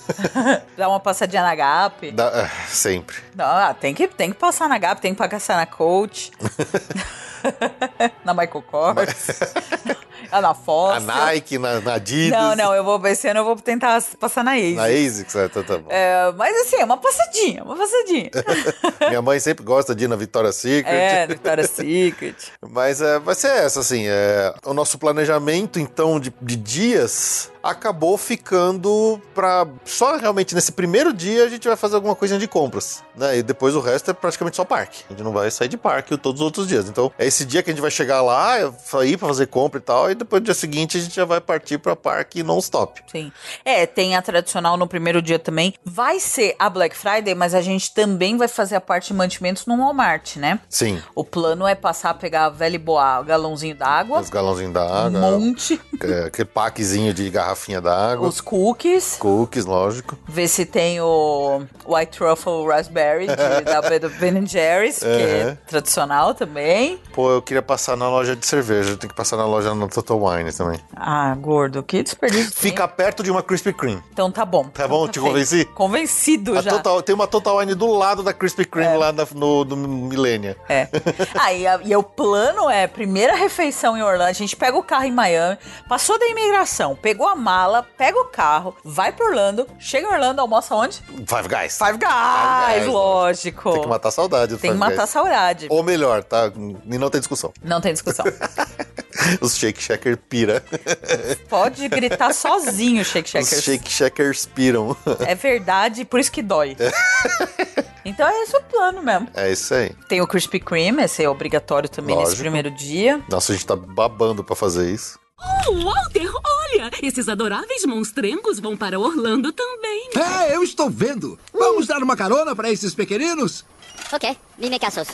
Dá uma passadinha na Gap. Dá- é, sempre. Não, ah, tem que, tem que passar na Gap, tem que passar na Coach. na Michael Kors. ah, na A Foster. Nike, na, na Adidas. Não, não, eu vou, esse ano eu vou tentar passar na Ace. Na ASICS, é, tá, tá bom. É, mas assim, é uma passadinha, uma passadinha. Minha mãe sempre gosta de ir na Victoria's Secret. é, Victoria's Secret. Mas é, vai ser essa, assim. É, o nosso planejamento, então, de, de dias acabou ficando pra. Só realmente nesse primeiro dia a gente vai fazer alguma coisinha de compras, né? E depois o resto é praticamente só parque. A gente não vai sair de parque todos os outros dias. Então, é esse dia que a gente vai chegar lá, sair pra fazer compra e tal, e depois no dia seguinte a gente já vai partir pra parque non-stop. Sim. É, tem a tradicional no primeiro dia também. Vai ser a Black Friday, mas a gente também vai fazer a parte de mantimentos no Walmart, né? Sim. O plano é passar a pegar a velha e boa, o galãozinho d'água, Os galãozinhos da um água. monte, é, aquele packzinho de garrafinha d'água. os cookies, Cookies, lógico. ver se tem o White Truffle Raspberry de, da Ben- Jerry's, que é Uhum. tradicional também. Pô, eu queria passar na loja de cerveja. Tem que passar na loja. Tô, Total Wine também. Ah, gordo, que desperdício. de Fica perto de uma Krispy Kreme. Então tá bom. Tá bom? Então Te feito. convenci? Convencido A já. Total- tem uma Total Wine do lado da Krispy Kreme lá na- no, no Millennia. É. Ah, e, a- e o plano é, primeira refeição em Orlando, a gente pega o carro em Miami, passou da imigração, pegou a mala, pega o carro, vai pra Orlando, chega em Orlando, almoça onde? Five Guys. Five Guys, Guys, lógico. Tem que matar a saudade do Tem que Five matar a Guys. saudade. Ou melhor, tá? E não tem discussão. Não tem discussão. Os Shake Shacker pira. Pode gritar sozinho, Shake Os Shackers. Shake Shackers piram. É verdade, por isso que dói. Então é esse o plano mesmo. É isso aí. Tem o Krispy Kreme, esse é obrigatório também nesse Lógico. primeiro dia. Nossa, a gente tá babando pra fazer isso. Oh, Walter, olha! Esses adoráveis monstrengos vão para Orlando também. É, eu estou vendo. Vamos dar uma carona para esses pequeninos? Ok, dime casos.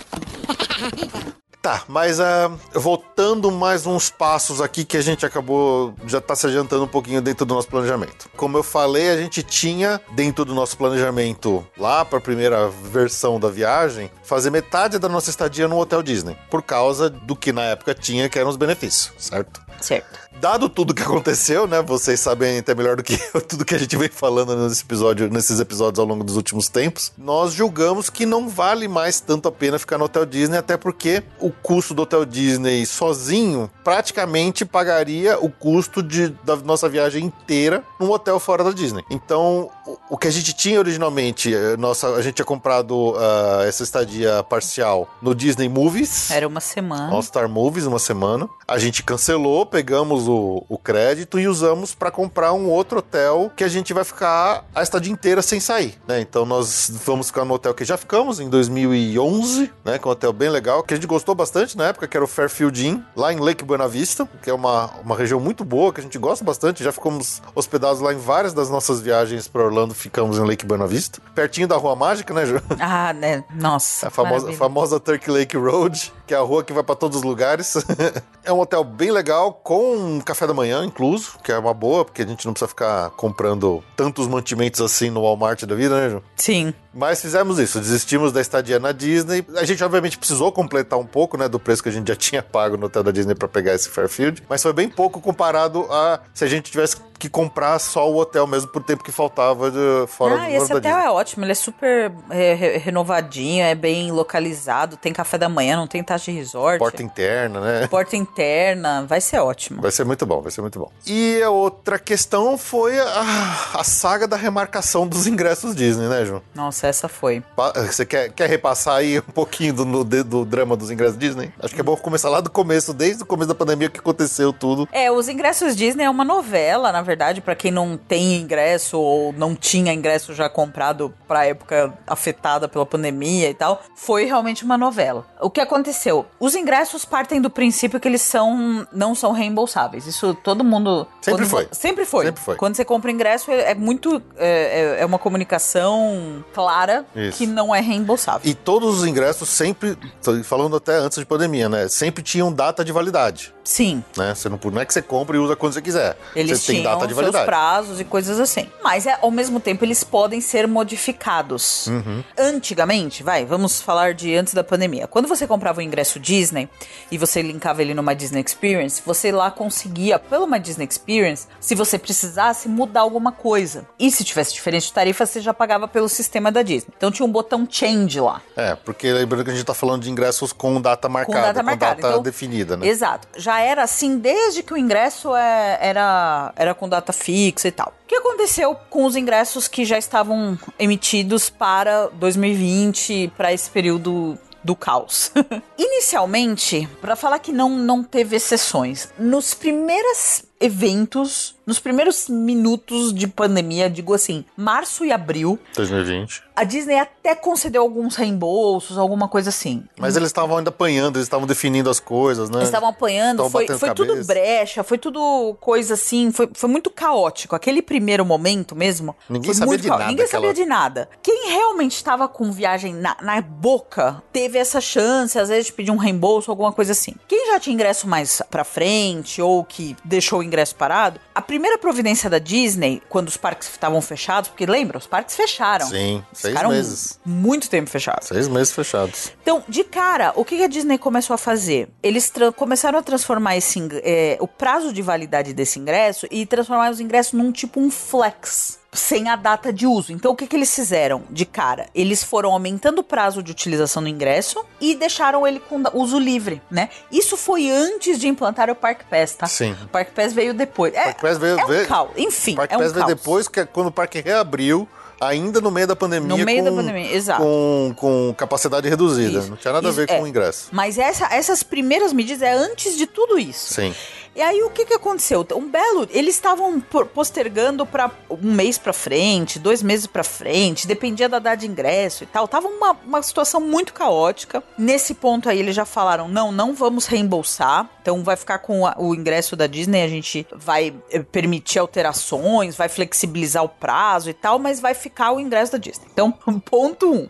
Tá, mas ah, voltando mais uns passos aqui que a gente acabou, já tá se adiantando um pouquinho dentro do nosso planejamento. Como eu falei, a gente tinha dentro do nosso planejamento, lá para a primeira versão da viagem, fazer metade da nossa estadia no Hotel Disney, por causa do que na época tinha, que eram os benefícios, certo? Certo. Dado tudo que aconteceu, né? Vocês sabem até melhor do que eu tudo que a gente vem falando nesse episódio, nesses episódios ao longo dos últimos tempos. Nós julgamos que não vale mais tanto a pena ficar no Hotel Disney, até porque o custo do Hotel Disney sozinho praticamente pagaria o custo de, da nossa viagem inteira num hotel fora da Disney. Então, o, que a gente tinha originalmente, eh, nossa, a gente tinha comprado ah, essa estadia parcial no Disney Movies. Era uma semana. All Star Movies uma semana. A gente cancelou, pegamos o, o crédito e usamos para comprar um outro hotel que a gente vai ficar a estadia inteira sem sair, né? Então nós vamos ficar no hotel que já ficamos em 2011, né? Que é um hotel bem legal, que a gente gostou bastante na época, que era o Fairfield Inn, lá em Lake Buena Vista, que é uma, uma região muito boa, que a gente gosta bastante. Já ficamos hospedados lá em várias das nossas viagens para Orlando, ficamos em Lake Buena Vista, pertinho da Rua Mágica, né, Ju? Ah, né? Nossa. A famosa, famosa Turkey Lake Road, que é a rua que vai pra todos os lugares. é um hotel bem legal, com café da manhã incluso, que é uma boa, porque a gente não precisa ficar comprando tantos mantimentos assim no Walmart da vida, né, Ju? Sim. Mas fizemos isso, desistimos da estadia na Disney. A gente, obviamente, precisou completar um pouco, né, do preço que a gente já tinha pago no hotel da Disney pra pegar esse Fairfield, mas foi bem pouco comparado a se a gente tivesse que comprar só o hotel mesmo por tempo que faltava de, fora ah, do esse fora da hotel é ótimo, ele é super é, re- renovadinho, é bem localizado, tem café da manhã, não tem taxa de resort. Porta interna, né? Porta interna, vai ser ótimo. Vai ser muito bom, vai ser muito bom. E a outra questão foi a, a saga da remarcação dos ingressos Disney, né, Ju? Nossa, essa foi. Você quer, quer repassar aí um pouquinho do, de- do drama dos ingressos Disney? Acho que é bom começar lá do começo, desde o começo da pandemia que aconteceu tudo. É, os ingressos Disney é uma novela, na verdade, pra quem não tem ingresso ou não tinha ingresso já comprado pra época afetada pela pandemia e tal, foi realmente uma novela. O que aconteceu? Os ingressos partem do princípio que eles são não são reembolsáveis. Isso todo mundo Sempre quando- foi. Sempre foi. Sempre foi. Quando você compra ingresso é, é muito é, é- é uma comunicação clara Isso. que não é reembolsável. E todos os ingressos sempre, falando até antes de pandemia, né? Sempre tinham data de validade, Sim, né? Você não, não é que você compra e usa quando você quiser. Eles você tem data de seus validade. prazos e coisas assim. Mas é, ao mesmo tempo eles podem ser modificados. Uhum. Antigamente, vai, vamos falar de antes da pandemia. Quando você comprava o ingresso Disney e você linkava ele numa Disney Experience, você lá conseguia, pela uma Disney Experience, se você precisasse mudar alguma coisa. E se tivesse diferente de tarifa, você já pagava pelo sistema da Disney. Então tinha um botão change lá. É, porque lembrando que a gente tá falando de ingressos com data marcada, com data marcada. Então, definida, né? Exato. Já era assim desde que o ingresso é- era, era com data fixa e tal. O que aconteceu com os ingressos que já estavam emitidos para 2020, para esse período do caos? Inicialmente, para falar que não, não teve exceções, nos primeiros eventos, nos primeiros minutos de pandemia, digo assim, março e abril, 2020. a Disney até concedeu alguns reembolsos, alguma coisa assim. Mas eles estavam ainda apanhando, eles estavam definindo as coisas, né? Eles estavam apanhando, Estavam foi, foi tudo brecha, foi tudo coisa assim, foi, foi muito caótico. Aquele primeiro momento mesmo. Ninguém foi sabia muito de caótico. nada, Ninguém aquela- sabia de nada. Quem realmente estava com viagem na, na boca teve essa chance, às vezes, de pedir um reembolso, alguma coisa assim. Quem quem já tinha ingresso mais pra frente ou que deixou o ingresso parado, a primeira providência da Disney, quando os parques estavam fechados, porque lembra, os parques fecharam. Sim, seis meses. Muito tempo fechados. Seis meses fechados. Então, de cara, o que a Disney começou a fazer? Eles começaram a transformar esse, é, o prazo de validade desse ingresso e transformar os ingressos num tipo um flex. Sem a data de uso. Então, o que, que eles fizeram de cara? Eles foram aumentando o prazo de utilização do ingresso e deixaram ele com da- uso livre, né? Isso foi antes de implantar o Park Pass, tá? Sim. O Park Pass veio depois. É, Park Pass veio- é um veio- caos. Enfim, Parque é um Pass veio caos. depois, que é quando o parque reabriu, ainda no meio da pandemia. No meio da com- pandemia, exato. Com, com capacidade reduzida. Isso. Não tinha nada Isso, a ver com é. o ingresso. Mas essa- essas primeiras medidas é antes de tudo isso. Sim. E aí o que que aconteceu? Um belo, eles estavam postergando para um mês pra frente, dois meses pra frente, dependia da data de ingresso e tal. Tava uma, uma situação muito caótica. Nesse ponto aí eles já falaram: "Não, não vamos reembolsar. Então vai ficar com a- o ingresso da Disney, a gente vai eh, permitir alterações, vai flexibilizar o prazo e tal, mas vai ficar o ingresso da Disney". Então, ponto um.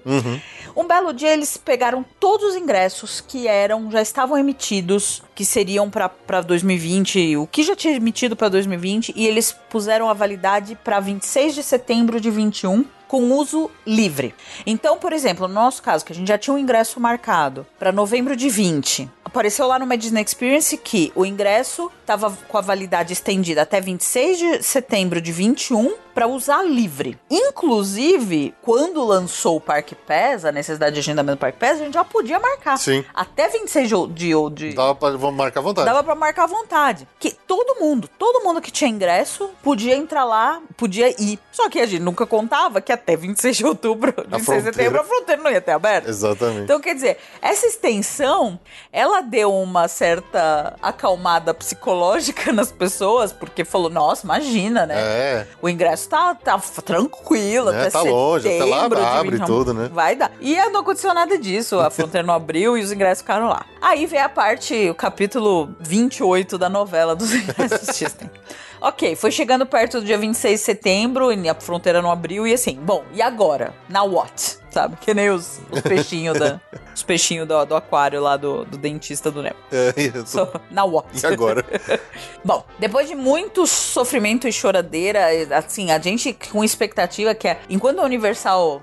Um belo dia eles pegaram todos os ingressos que eram, já estavam emitidos, que seriam pra pra 2020, o que já tinha emitido pra 2020, e eles puseram a validade pra 26 de setembro de 21 com uso livre. Então, por exemplo, no nosso caso, que a gente já tinha um ingresso marcado pra novembro de 20, apareceu lá numa Disney Experience que o ingresso estava com a validade estendida até 26 de setembro de 21 para usar livre. Inclusive, quando lançou o Park Pass, a necessidade de agendamento do Park Pass, a gente já podia marcar. Sim. Até 26 de, de, de Dava pra marcar à vontade. Dava pra marcar à vontade. Que todo mundo, todo mundo que tinha ingresso podia entrar lá, podia ir. Só que a gente nunca contava que até 26 de outubro, 26 de setembro, a fronteira não ia ter aberta. Exatamente. Então, quer dizer, essa extensão, ela deu uma certa acalmada psicológica nas pessoas, porque falou, nossa, imagina, né? É. O ingresso tá, tá tranquilo, É, até tá longe, até lá de abre 21. tudo, né? Vai dar. E não aconteceu nada disso, a fronteira não abriu e os ingressos ficaram lá. Aí vem a parte, o capítulo 28 da novela dos ingressos Disney. Ok, foi chegando perto do dia 26 de setembro e a fronteira não abriu e assim, bom, e agora? Na what? Sabe? Que nem os, os peixinhos da, os peixinhos do, do aquário lá do, do dentista do Nemo. É, tô- So, na what? E agora? Bom, depois de muito sofrimento e choradeira, assim, a gente com expectativa que é, enquanto a Universal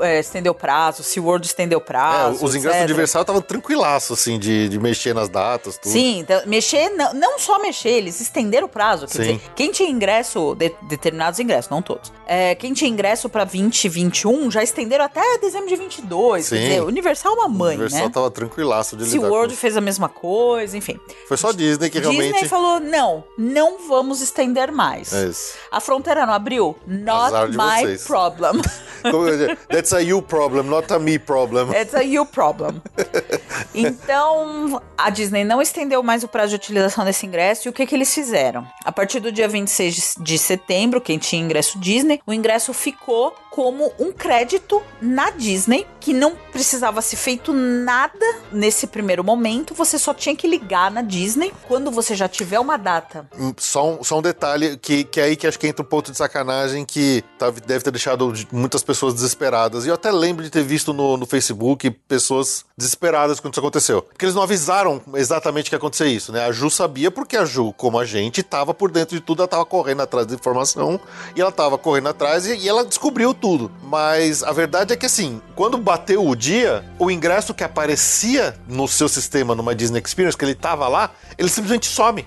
é, estendeu prazo, se World estendeu É, prazo, os ingressos etc. universal estavam tranquilaço, assim, de, de mexer nas datas, tudo. Sim, então, mexer, não, não só mexer, eles estenderam o prazo. Quer Sim. dizer, quem tinha ingresso, de- determinados ingressos, não todos, é, quem tinha ingresso pra 2021 já estenderam até dezembro de 22. Sim. Quer dizer, Universal é uma mãe, Universal né? tava tranquilaço de Se lidar World com fez a mesma coisa, enfim. Foi só Disney que Disney realmente... falou: não, não vamos estender mais. É isso. A fronteira não abriu? Not my vocês. problem. That's a you problem, not a me problem. It's a you problem. Então, a Disney não estendeu mais o prazo de utilização desse ingresso e o que, que eles fizeram? A partir do dia 26 de setembro, quem tinha ingresso Disney, o ingresso ficou como um crédito na Disney, que não precisava ser feito nada nesse primeiro momento, você só tinha que ligar na Disney quando você já tiver uma data. Só um, só um detalhe, que, que é aí que acho que entra um ponto de sacanagem que tá- deve ter deixado muitas pessoas desesperadas. E eu até lembro de ter visto no, no Facebook pessoas desesperadas quando isso aconteceu. Porque eles não avisaram exatamente que ia acontecer isso, né? A Ju sabia porque a Ju, como a gente, tava por dentro de tudo, ela tava correndo atrás da informação e ela tava correndo atrás e, e ela descobriu tudo. Mas a verdade é que assim, quando bateu o dia, o ingresso que aparecia no seu sistema numa Disney Experience, que ele tava lá, ele simplesmente some.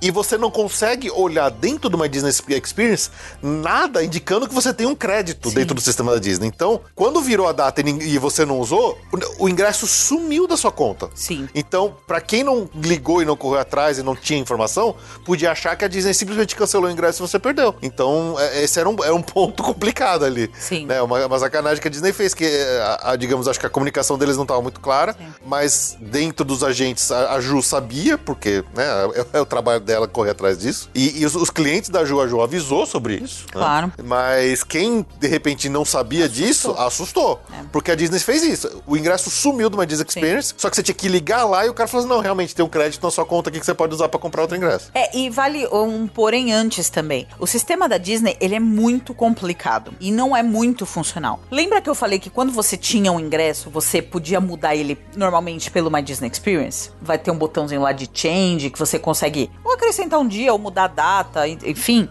E você não consegue olhar dentro de uma Disney Experience nada indicando que você tem um crédito dentro do sistema da Disney. Então, quando virou a data e você não usou, o- ingresso sumiu da sua conta. Sim. Então, pra quem não ligou e não correu atrás e não tinha informação, podia achar que a Disney simplesmente cancelou o ingresso e você perdeu. Então, é- esse era um, é um ponto complicado ali. Sim. Né? Uma, uma sacanagem que a Disney fez, que, é, a, a, digamos, acho que a comunicação deles não estava muito clara, mas dentro dos agentes, a, a Ju sabia, porque né, é, é o trabalho dela correr atrás disso. E, e os, os clientes da Ju, a Ju avisou sobre isso. né? Claro. Mas quem, de repente, não sabia disso, assustou. É. Porque a Disney fez isso. O ingresso sumiu de uma Disney Experience, só que você tinha que ligar lá e o cara falou assim, não, realmente tem um crédito na sua conta aqui que você pode usar pra comprar outro ingresso. É, e vale um porém antes também. O sistema da Disney, ele é muito complicado e não é muito funcional. Lembra que eu falei que quando você você tinha um ingresso, você podia mudar ele normalmente pelo My Disney Experience. Vai ter um botãozinho lá de change que você consegue ou acrescentar um dia ou mudar a data, en- enfim.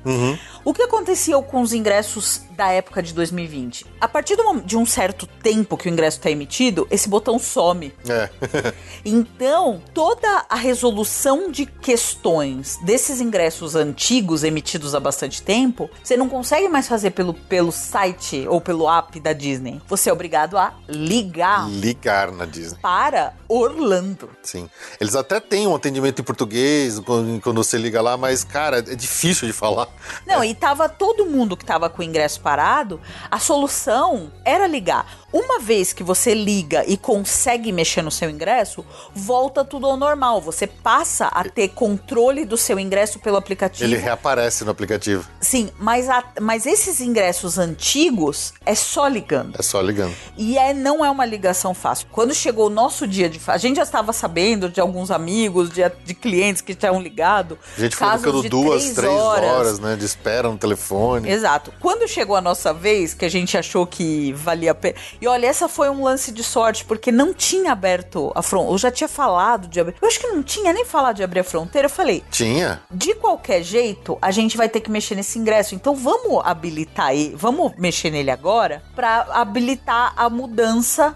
O que acontecia com os ingressos da época de 2020? A partir de um certo tempo que o ingresso está emitido, esse botão some. É. Então, toda a resolução de questões desses ingressos antigos emitidos há bastante tempo, você não consegue mais fazer pelo, pelo site ou pelo app da Disney. Você é obrigado a ligar Ligar na Disney. para Orlando. Sim. Eles até têm um atendimento em português quando, você liga lá, mas, cara, é difícil de falar. Não, e tava todo mundo que tava com o ingresso parado, a solução era ligar. Uma vez que você liga e consegue mexer no seu ingresso, volta tudo ao normal. Você passa a ter controle do seu ingresso pelo aplicativo. Ele reaparece no aplicativo. Sim, mas, a- mas esses ingressos antigos é só ligando. É só ligando. E é, não é uma ligação fácil. Quando chegou o nosso dia de. A gente já estava sabendo de alguns amigos, de, de clientes que tinham ligado. A gente foi ficando duas, três três horas. né, de espera no telefone. Exato. Quando chegou a nossa vez, que a gente achou que valia a pena. E olha, essa foi um lance de sorte, porque não tinha aberto a fronteira. Eu já tinha falado de abrir. Eu acho que não tinha nem falado de abrir a fronteira. Eu falei, Tinha. de qualquer jeito, a gente vai ter que mexer nesse ingresso. Então vamos habilitar ele, vamos mexer nele agora pra habilitar a mudança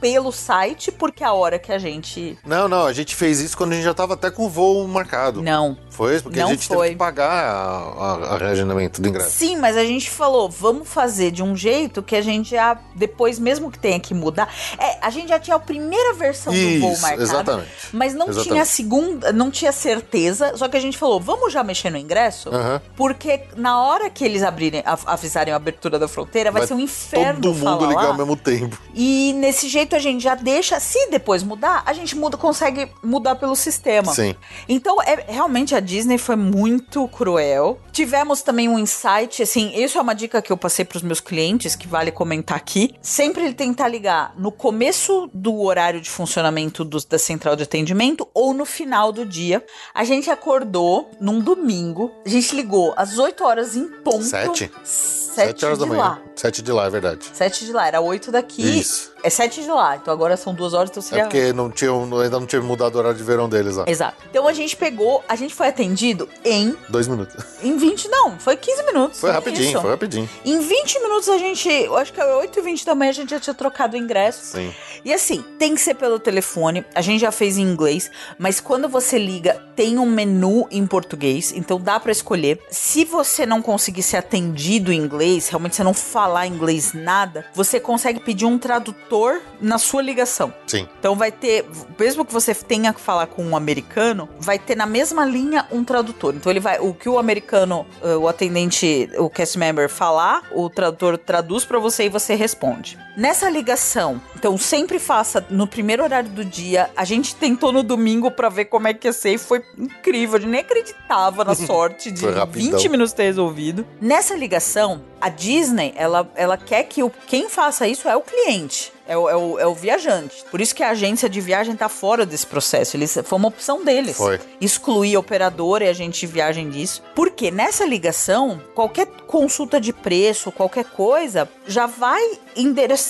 pelo site, porque a hora que a gente. Não, não, a gente fez isso quando a gente já tava até com o voo marcado. Não. Foi isso? Porque Não a gente foi. teve que pagar a, a, reagendamento do ingresso. Sim, mas a gente falou, vamos fazer de um jeito que a gente já, depois, mesmo que tenha que mudar. É, a gente já tinha a primeira versão do voo Isso, marcado. exatamente. Mas não Exatamente. tinha a segunda, não tinha certeza. Só que a gente falou, vamos já mexer no ingresso? Aham. Porque na hora que eles abrirem, avisarem a abertura da fronteira, vai, ser um inferno Todo mundo ligar lá. ao mesmo tempo. E nesse jeito a gente já deixa, se depois mudar, a gente muda, consegue mudar pelo sistema. Sim. Então, é, realmente a Disney foi muito cruel. Tivemos também um insight, assim, isso é uma dica que eu passei pros meus clientes, que vale comentar aqui. Sempre ele tentar ligar no começo do horário de funcionamento do- da central de atendimento ou no final do dia. A gente acordou num domingo, a gente ligou às 8 horas em ponto. Sete? Sete, horas de da manhã. lá. Sete de lá, é verdade. Sete de lá, era oito daqui. Isso. É sete de lá, então agora são duas horas, então É seria... porque não tinha, ainda não tinha mudado o horário de verão deles lá. Exato. Então a gente pegou, a gente foi atendido em, Dois minutos. em 20, não, foi 15 minutos. Foi nem rapidinho, isso. foi rapidinho. Em 20 minutos a gente, eu acho que era 8 e 20 da manhã a gente já tinha trocado o ingresso. Sim. E assim, tem que ser pelo telefone, a gente já fez em inglês, mas quando você liga, tem um menu em português, então dá pra escolher. Se você não conseguir ser atendido em inglês, realmente você não falar inglês nada, você consegue pedir um tradutor na sua ligação. Sim. Então vai ter, mesmo que você tenha que falar com um americano, vai ter na mesma linha um tradutor. Então ele vai, o que o americano, eh, o atendente, o cast member falar, o tradutor traduz pra você e você responde. Nessa ligação, então sempre faça no primeiro horário do dia. A gente tentou no domingo pra ver como é que ia ser e foi incrível. A gente nem acreditava na sorte de Foi rapidão. 20 minutos ter resolvido. Nessa ligação, a Disney, ela, ela quer que o, quem faça isso é o cliente. É o, é, o, é o viajante. Por isso que a agência de viagem tá fora desse processo. Eles, foi uma opção deles. Foi. Excluir a operadora e agente de viagem disso. Porque nessa ligação, qualquer consulta de preço, qualquer coisa, já vai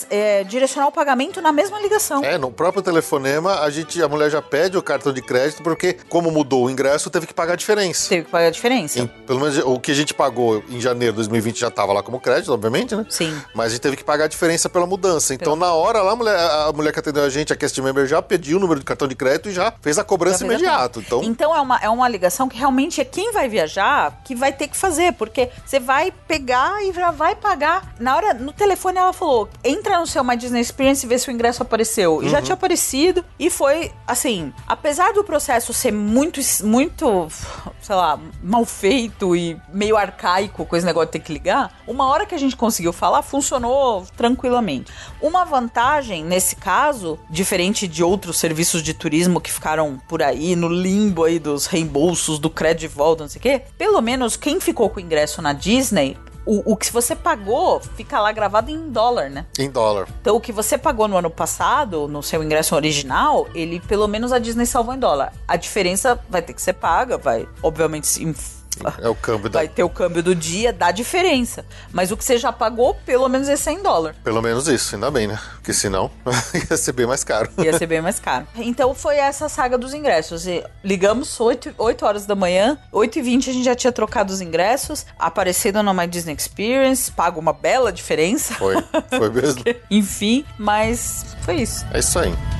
é, direcionar o pagamento na mesma ligação. É, no próprio telefonema, a gente, a mulher já pede o cartão de crédito, porque, como mudou o ingresso, teve que pagar a diferença. Teve que pagar a diferença. Em- pelo menos o que a gente pagou em janeiro de 2020 já estava lá como crédito, obviamente, né? Sim. Mas a gente teve que pagar a diferença pela mudança. Então, na hora lá, a mulher, a mulher que atendeu a gente, a cast member, já pediu o número de cartão de crédito e já fez a cobrança Já fez a imediato. Então, Então é uma, é uma ligação que realmente é quem vai viajar que vai ter que fazer, porque você vai pegar e já vai pagar. Na hora, no telefone ela falou: entra no seu My Disney Experience e vê se o ingresso apareceu. E Uhum. já tinha aparecido. E foi assim: apesar do processo ser muito, muito, sei lá, mal feito e meio arcaico com esse negócio de ter que ligar, uma hora que a gente conseguiu falar, funcionou tranquilamente. Uma vantagem nesse caso, diferente de outros serviços de turismo que ficaram por aí no limbo aí dos reembolsos, do crédito de volta, não sei o quê, pelo menos quem ficou com o ingresso na Disney. O, o que você pagou fica lá gravado em dólar, né? em dólar. Então, o que você pagou no ano passado, no seu ingresso original, ele pelo menos a Disney salvou em dólar. A diferença vai ter que ser paga, vai, obviamente, se- É o câmbio da. vai ter o câmbio do dia, dá diferença. Mas o que você já pagou, pelo menos é 100 dólares. Pelo menos isso, ainda bem, né? Porque senão ia ser bem mais caro. Ia ser bem mais caro. Então foi essa saga dos ingressos. E ligamos 8, 8 horas da manhã, 8 e 20 a gente já tinha trocado os ingressos, aparecido no My Disney Experience, pago uma bela diferença. Foi, foi mesmo. Enfim, mas foi isso. É isso aí.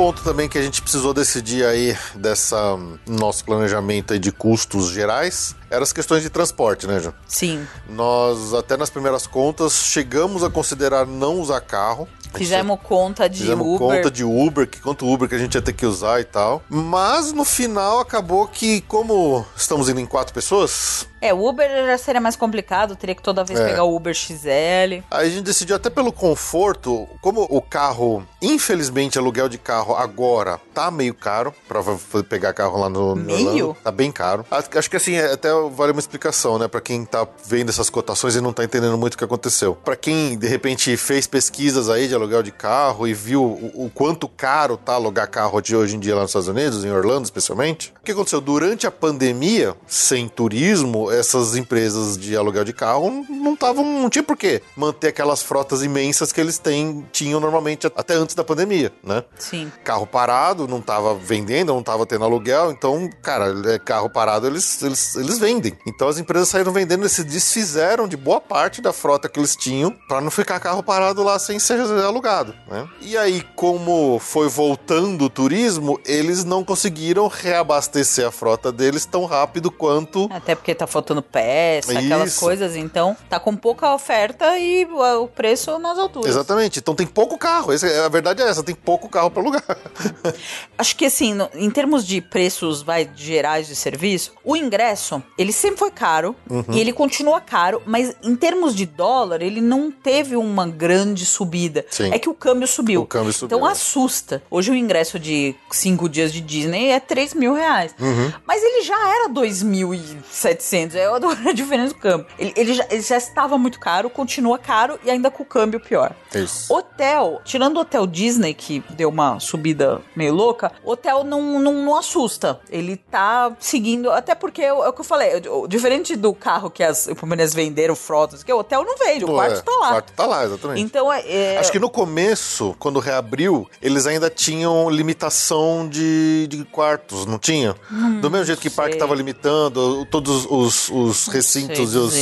Ponto também que a gente precisou decidir aí dessa hum, nosso planejamento aí de custos gerais eram as questões de transporte, né, Ju? Sim. Nós, até nas primeiras contas, chegamos a considerar não usar carro. Fizemos conta de Fizemos Uber. conta de Uber, que quanto Uber que a gente ia ter que usar e tal. Mas no final acabou que, como estamos indo em quatro pessoas, É, o Uber já seria mais complicado, teria que toda vez É. pegar o Uber XL. Aí a gente decidiu até pelo conforto, como o carro, infelizmente, aluguel de carro agora tá meio caro pra pegar carro lá no, Meio? Orlando. Tá bem caro. Acho acho que assim, é- até vale uma explicação, né, Pra quem tá vendo essas cotações e não tá entendendo muito o que aconteceu. Pra quem de repente fez pesquisas aí de aluguel de carro e viu o, o quanto caro tá alugar carro de hoje em dia lá nos Estados Unidos, em Orlando especialmente. O que aconteceu durante a pandemia, sem turismo, essas empresas de aluguel de carro não estavam, não tinha por quê manter aquelas frotas imensas que eles têm, tinham normalmente até antes da pandemia, né? Sim. Carro parado, não tava vendendo, não tava tendo aluguel, então, cara, é, carro parado eles, eles, eles vendem. Então as empresas saíram vendendo, eles se desfizeram de boa parte da frota que eles tinham para não ficar carro parado lá sem ser alugado, né? E aí, como foi voltando o turismo, eles não conseguiram reabastecer a frota deles tão rápido quanto Até porque tá faltando peça, aquelas Isso. coisas, então tá com pouca oferta e o preço nas alturas. Exatamente. Então tem pouco carro. Essa- a verdade é essa, tem pouco carro para alugar. Acho que assim, no- em termos de preços vai, gerais de serviço, o ingresso, ele sempre foi caro Uhum. e ele continua caro, mas em termos de dólar, ele não teve uma grande subida. Sim. É que o câmbio subiu. O câmbio subiu, Então é. assusta. Hoje o ingresso de cinco dias de Disney é 3 mil reais. Uhum. Mas ele já era 2.700. É a diferença do câmbio. Ele, ele já, ele já estava muito caro, continua caro e ainda com o câmbio pior. Isso. Hotel, tirando o hotel Disney, que deu uma subida meio louca, hotel não, não, não assusta. Ele tá seguindo. Até porque é o é o que eu falei, o- diferente do carro que as companhias venderam frotas, que o hotel não vende, o Pô, quarto é, tá lá. O quarto tá lá, exatamente. Então é. é- Acho que no começo, quando reabriu, eles ainda tinham limitação de, de quartos, não tinha? Do mesmo jeito que o parque estava limitando, todos os, os recintos e os,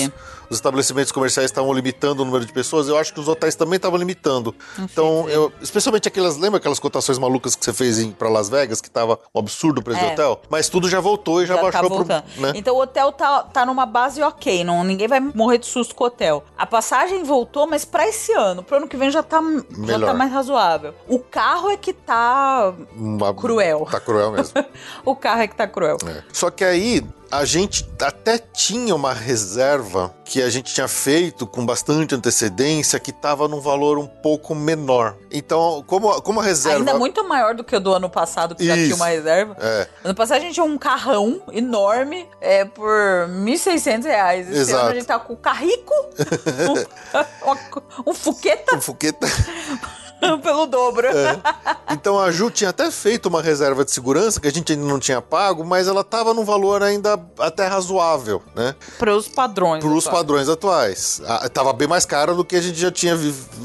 os estabelecimentos comerciais estavam limitando o número de pessoas, eu acho que os hotéis também estavam limitando. Então, dizer. eu, especialmente aquelas, lembra aquelas cotações malucas que você fez pra Las Vegas, que tava um absurdo o preço É. do hotel? Mas tudo já voltou e já, já baixou tá pro. Né? Então o hotel tá, tá numa base ok, não, ninguém vai morrer de susto com o hotel. A passagem voltou, mas pra esse ano, pro ano que vem já tá, já tá mais razoável. O carro é que tá. Uma- Cruel. Tá cruel mesmo. O carro é que tá cruel. É. Só que aí a gente até tinha uma reserva que a gente tinha feito com bastante antecedência que estava num valor um pouco menor. Então, como, como a reserva. Ainda muito maior do que o do ano passado, que já Isso. tinha uma reserva. É. Ano passado a gente tinha um carrão enorme é, por 1.600 reais. Esse Exato. ano a gente tá com o carrico, um, um fuqueta Um foguete- pelo dobro. É. Então a Ju tinha até feito uma reserva de segurança que a gente ainda não tinha pago, mas ela estava num valor ainda até razoável, né? Para os padrões. Para os padrões atuais. Ah, Tava bem mais caro do que a gente já tinha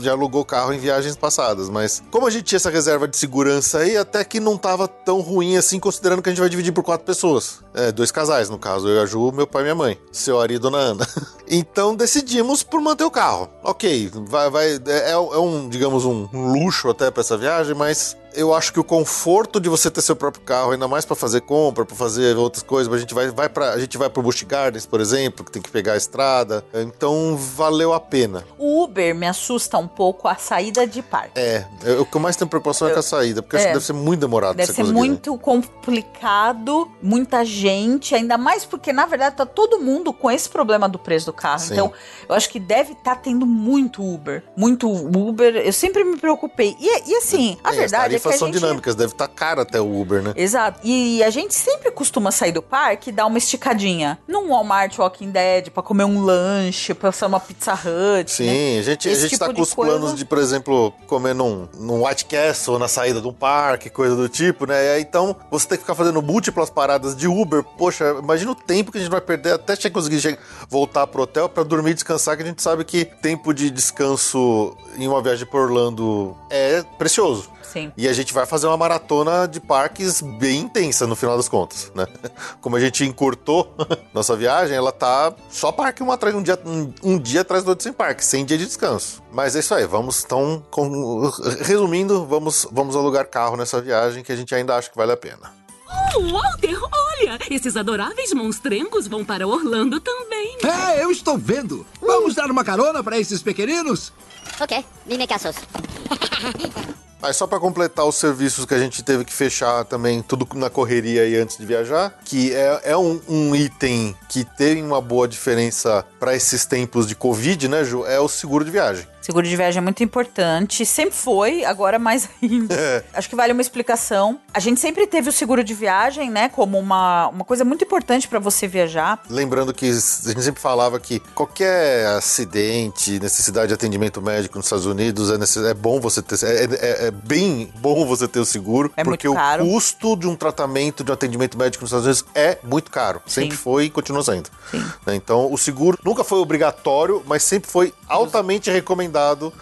já alugou carro em viagens passadas, mas como a gente tinha essa reserva de segurança aí, até que não tava tão ruim assim, considerando que a gente vai dividir por quatro pessoas. É, dois casais, no caso, eu e a Ju, meu pai e minha mãe, seu Ari e dona Ana. Então decidimos por manter o carro. Ok, vai, vai, é, é um, digamos, um luxo até para essa viagem, mas eu acho que o conforto de você ter seu próprio carro, ainda mais pra fazer compra, pra fazer outras coisas, a gente vai, vai para a gente vai pro Busch Gardens, por exemplo, que tem que pegar a estrada. Então valeu a pena. O Uber me assusta um pouco a saída de parque. É, eu- o que eu mais tenho preocupação é com a saída, porque eu acho É. que deve ser muito demorado Deve ser muito complicado, muita gente, ainda mais porque, na verdade, tá todo mundo com esse problema do preço do carro. Sim. Então, eu acho que deve estar tendo muito Uber. Muito Uber. Eu sempre me preocupei. E, e assim, a É, verdade é a tarifas são gente... dinâmicas, deve estar caro até o Uber, né? Exato. E a gente sempre costuma sair do parque e dar uma esticadinha num Walmart Walking Dead pra comer um lanche, passar uma Pizza Hut. Sim, né? a gente, a gente tipo tá com os coisa. planos de, por exemplo, comer num, num White Castle na saída de um parque, coisa do tipo, né? E aí, então, você tem que ficar fazendo múltiplas paradas de Uber. Poxa, imagina o tempo que a gente vai perder até conseguir che- voltar pro hotel pra dormir e descansar, que a gente sabe que tempo de descanso em uma viagem por Orlando é precioso. Sim. E a gente vai fazer uma maratona de parques bem intensa no final das contas, né? Como a gente encurtou nossa viagem, ela tá só parque um atrás, um dia, um, um dia atrás do outro sem parque, sem dia de descanso. Mas é isso aí, vamos então, com- resumindo, vamos, vamos alugar carro nessa viagem que a gente ainda acha que vale a pena. Oh, Walter, olha! Esses adoráveis monstrengos vão para Orlando também. É, eu estou vendo. Vamos dar uma carona para esses pequeninos? Ok, dime casos. Aí só pra completar os serviços que a gente teve que fechar também, tudo na correria aí antes de viajar, que é, é um, um item que tem uma boa diferença pra esses tempos de Covid, né, Ju? É o seguro de viagem. Seguro de viagem é muito importante. Sempre foi, agora mais ainda. É. Acho que vale uma explicação. A gente sempre teve o seguro de viagem, né, como uma, uma coisa muito importante pra você viajar. Lembrando que a gente sempre falava que qualquer acidente, necessidade de atendimento médico nos Estados Unidos, é, necess- é bom você ter. É, é- é bem bom você ter o seguro, É muito porque caro. o custo de um tratamento, de um atendimento médico nos Estados Unidos é muito caro. Sempre Sim. foi e continua sendo. Sim. Né? Então, o seguro nunca foi obrigatório, mas sempre foi altamente recomendado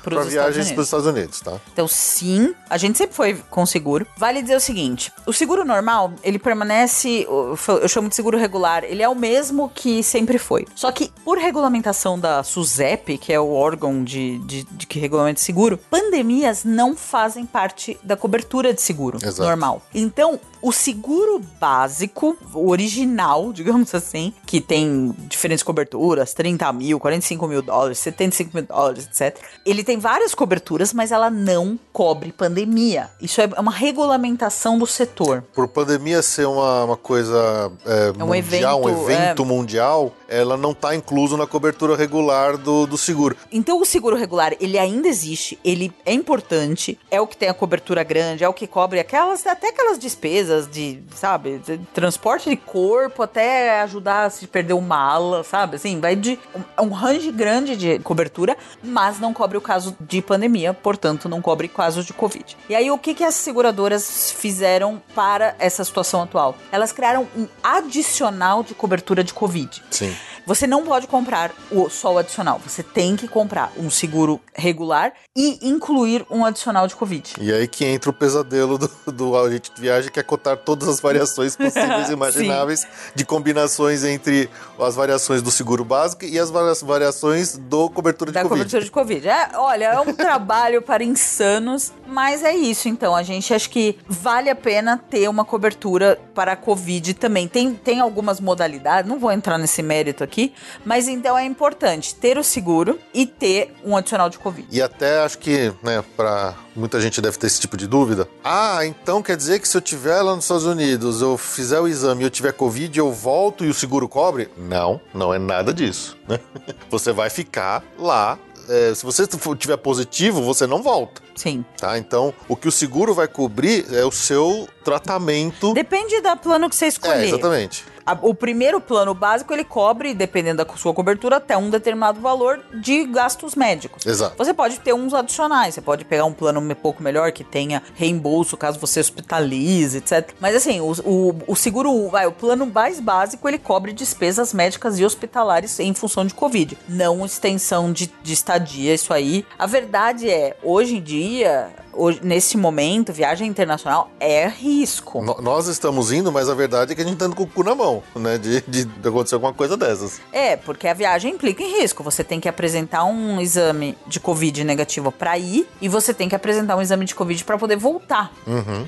para Estados viagens para os Estados Unidos, tá? Então, sim, a gente sempre foi com seguro. Vale dizer o seguinte: o seguro normal, ele permanece, eu eu chamo de seguro regular, ele é o mesmo que sempre foi. Só que, por regulamentação da SUSEP, que é o órgão de, de, de que regulamenta seguro, pandemias não fazem parte da cobertura de seguro Exato. normal. Então, o seguro básico, o original, digamos assim, que tem diferentes coberturas, 30 mil, 45 mil dólares, 75 mil dólares, etc. Ele tem várias coberturas, mas ela não cobre pandemia. Isso é uma regulamentação do setor. Por pandemia ser uma, uma coisa é, um mundial, um evento, evento é. mundial, ela não está incluso na cobertura regular do, do seguro. Então o seguro regular, ele ainda existe, ele é importante, é o que tem a cobertura grande, é o que cobre aquelas, até aquelas despesas de, sabe, de transporte de corpo, até ajudar se perder uma sabe? Assim, vai de um, um range grande de cobertura, mas não cobre o caso de pandemia, portanto não cobre casos de Covid. E aí o que, que as seguradoras fizeram para essa situação atual? Elas criaram um adicional de cobertura de Covid. Sim. Você não pode comprar o, o adicional. Você tem que comprar um seguro regular e incluir um adicional de Covid. E aí que entra o pesadelo do, do agente de viagem, que é cotar todas as variações possíveis e imagináveis de combinações entre as variações do seguro básico e as varia- variações do cobertura de Da Covid. cobertura de Covid. É, olha, é um trabalho para insanos, mas é isso. Então, a gente acha que vale a pena ter uma cobertura para a Covid também. Tem, tem algumas modalidades, não vou entrar nesse mérito aqui, mas então é importante ter o seguro e ter um adicional de Covid. E até acho que, né, pra muita gente deve ter esse tipo de dúvida. Ah, então quer dizer que se eu tiver lá nos Estados Unidos, eu fizer o exame e eu tiver Covid, eu volto e o seguro cobre? Não, não é nada disso, né? Você vai ficar lá. é, se você tiver positivo, você não volta, Sim. tá? Então, o que o seguro vai cobrir é o seu tratamento. Depende do plano que você escolher. É, exatamente. A- o primeiro plano básico ele cobre, dependendo da sua cobertura, até um determinado valor de gastos médicos. Exato. Você pode ter uns adicionais, você pode pegar um plano um pouco melhor que tenha reembolso caso você hospitalize, etc. Mas assim, o, o, o seguro, vai, o plano mais básico ele cobre despesas médicas e hospitalares em função de Covid, não extensão de, de estadia, isso aí. A verdade é, hoje em dia, hoje, nesse momento, viagem internacional é risco. No- nós estamos indo, mas a verdade é que a gente tá indo com o cu na mão. né? De, de, de acontecer alguma coisa dessas. É, porque a viagem implica em risco. Você tem que apresentar um exame de Covid negativo pra ir e você tem que apresentar um exame de Covid pra poder voltar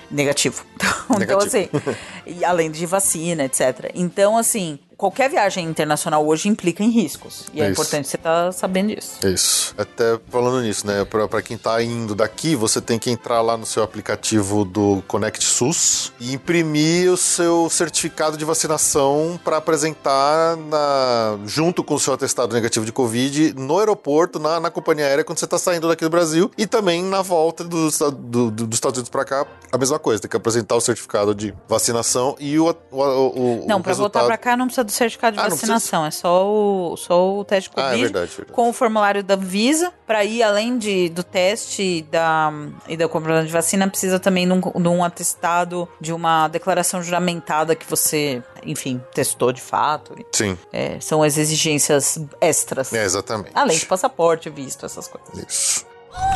negativo. Então, então, assim, Negativo. além de vacina, etc. Então, assim, qualquer viagem internacional hoje implica em riscos. E é, É importante você estar sabendo disso. Isso. Até falando nisso, né? Pra, pra quem tá indo daqui, você tem que entrar lá no seu aplicativo do Connect SUS e imprimir o seu certificado de vacinação para apresentar na, junto com o seu atestado negativo de Covid no aeroporto, na, na companhia aérea, quando você tá saindo daqui do Brasil e também na volta do, do- do- dos Estados Unidos para cá, a mesma coisa. Tem que apresentar o certificado de vacinação e o, o, o, Não, pra resultado. voltar pra cá não precisa do certificado de Ah, vacinação, é só o, só o teste de Ah, é Covid verdade, verdade. com o formulário da Visa. Pra ir além de, do teste e da, e da compra de vacina, precisa também de um, de um atestado, de uma declaração juramentada que você, enfim, testou de fato. Sim, É, são as exigências extras. é exatamente. Além de passaporte, visto, essas coisas. Isso.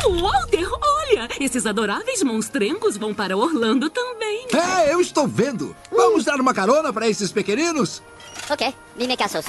Oh, Walter, olha! Esses adoráveis monstrengos vão para Orlando também. É, eu estou vendo. Vamos dar uma carona para esses pequeninos? Ok, dime casos.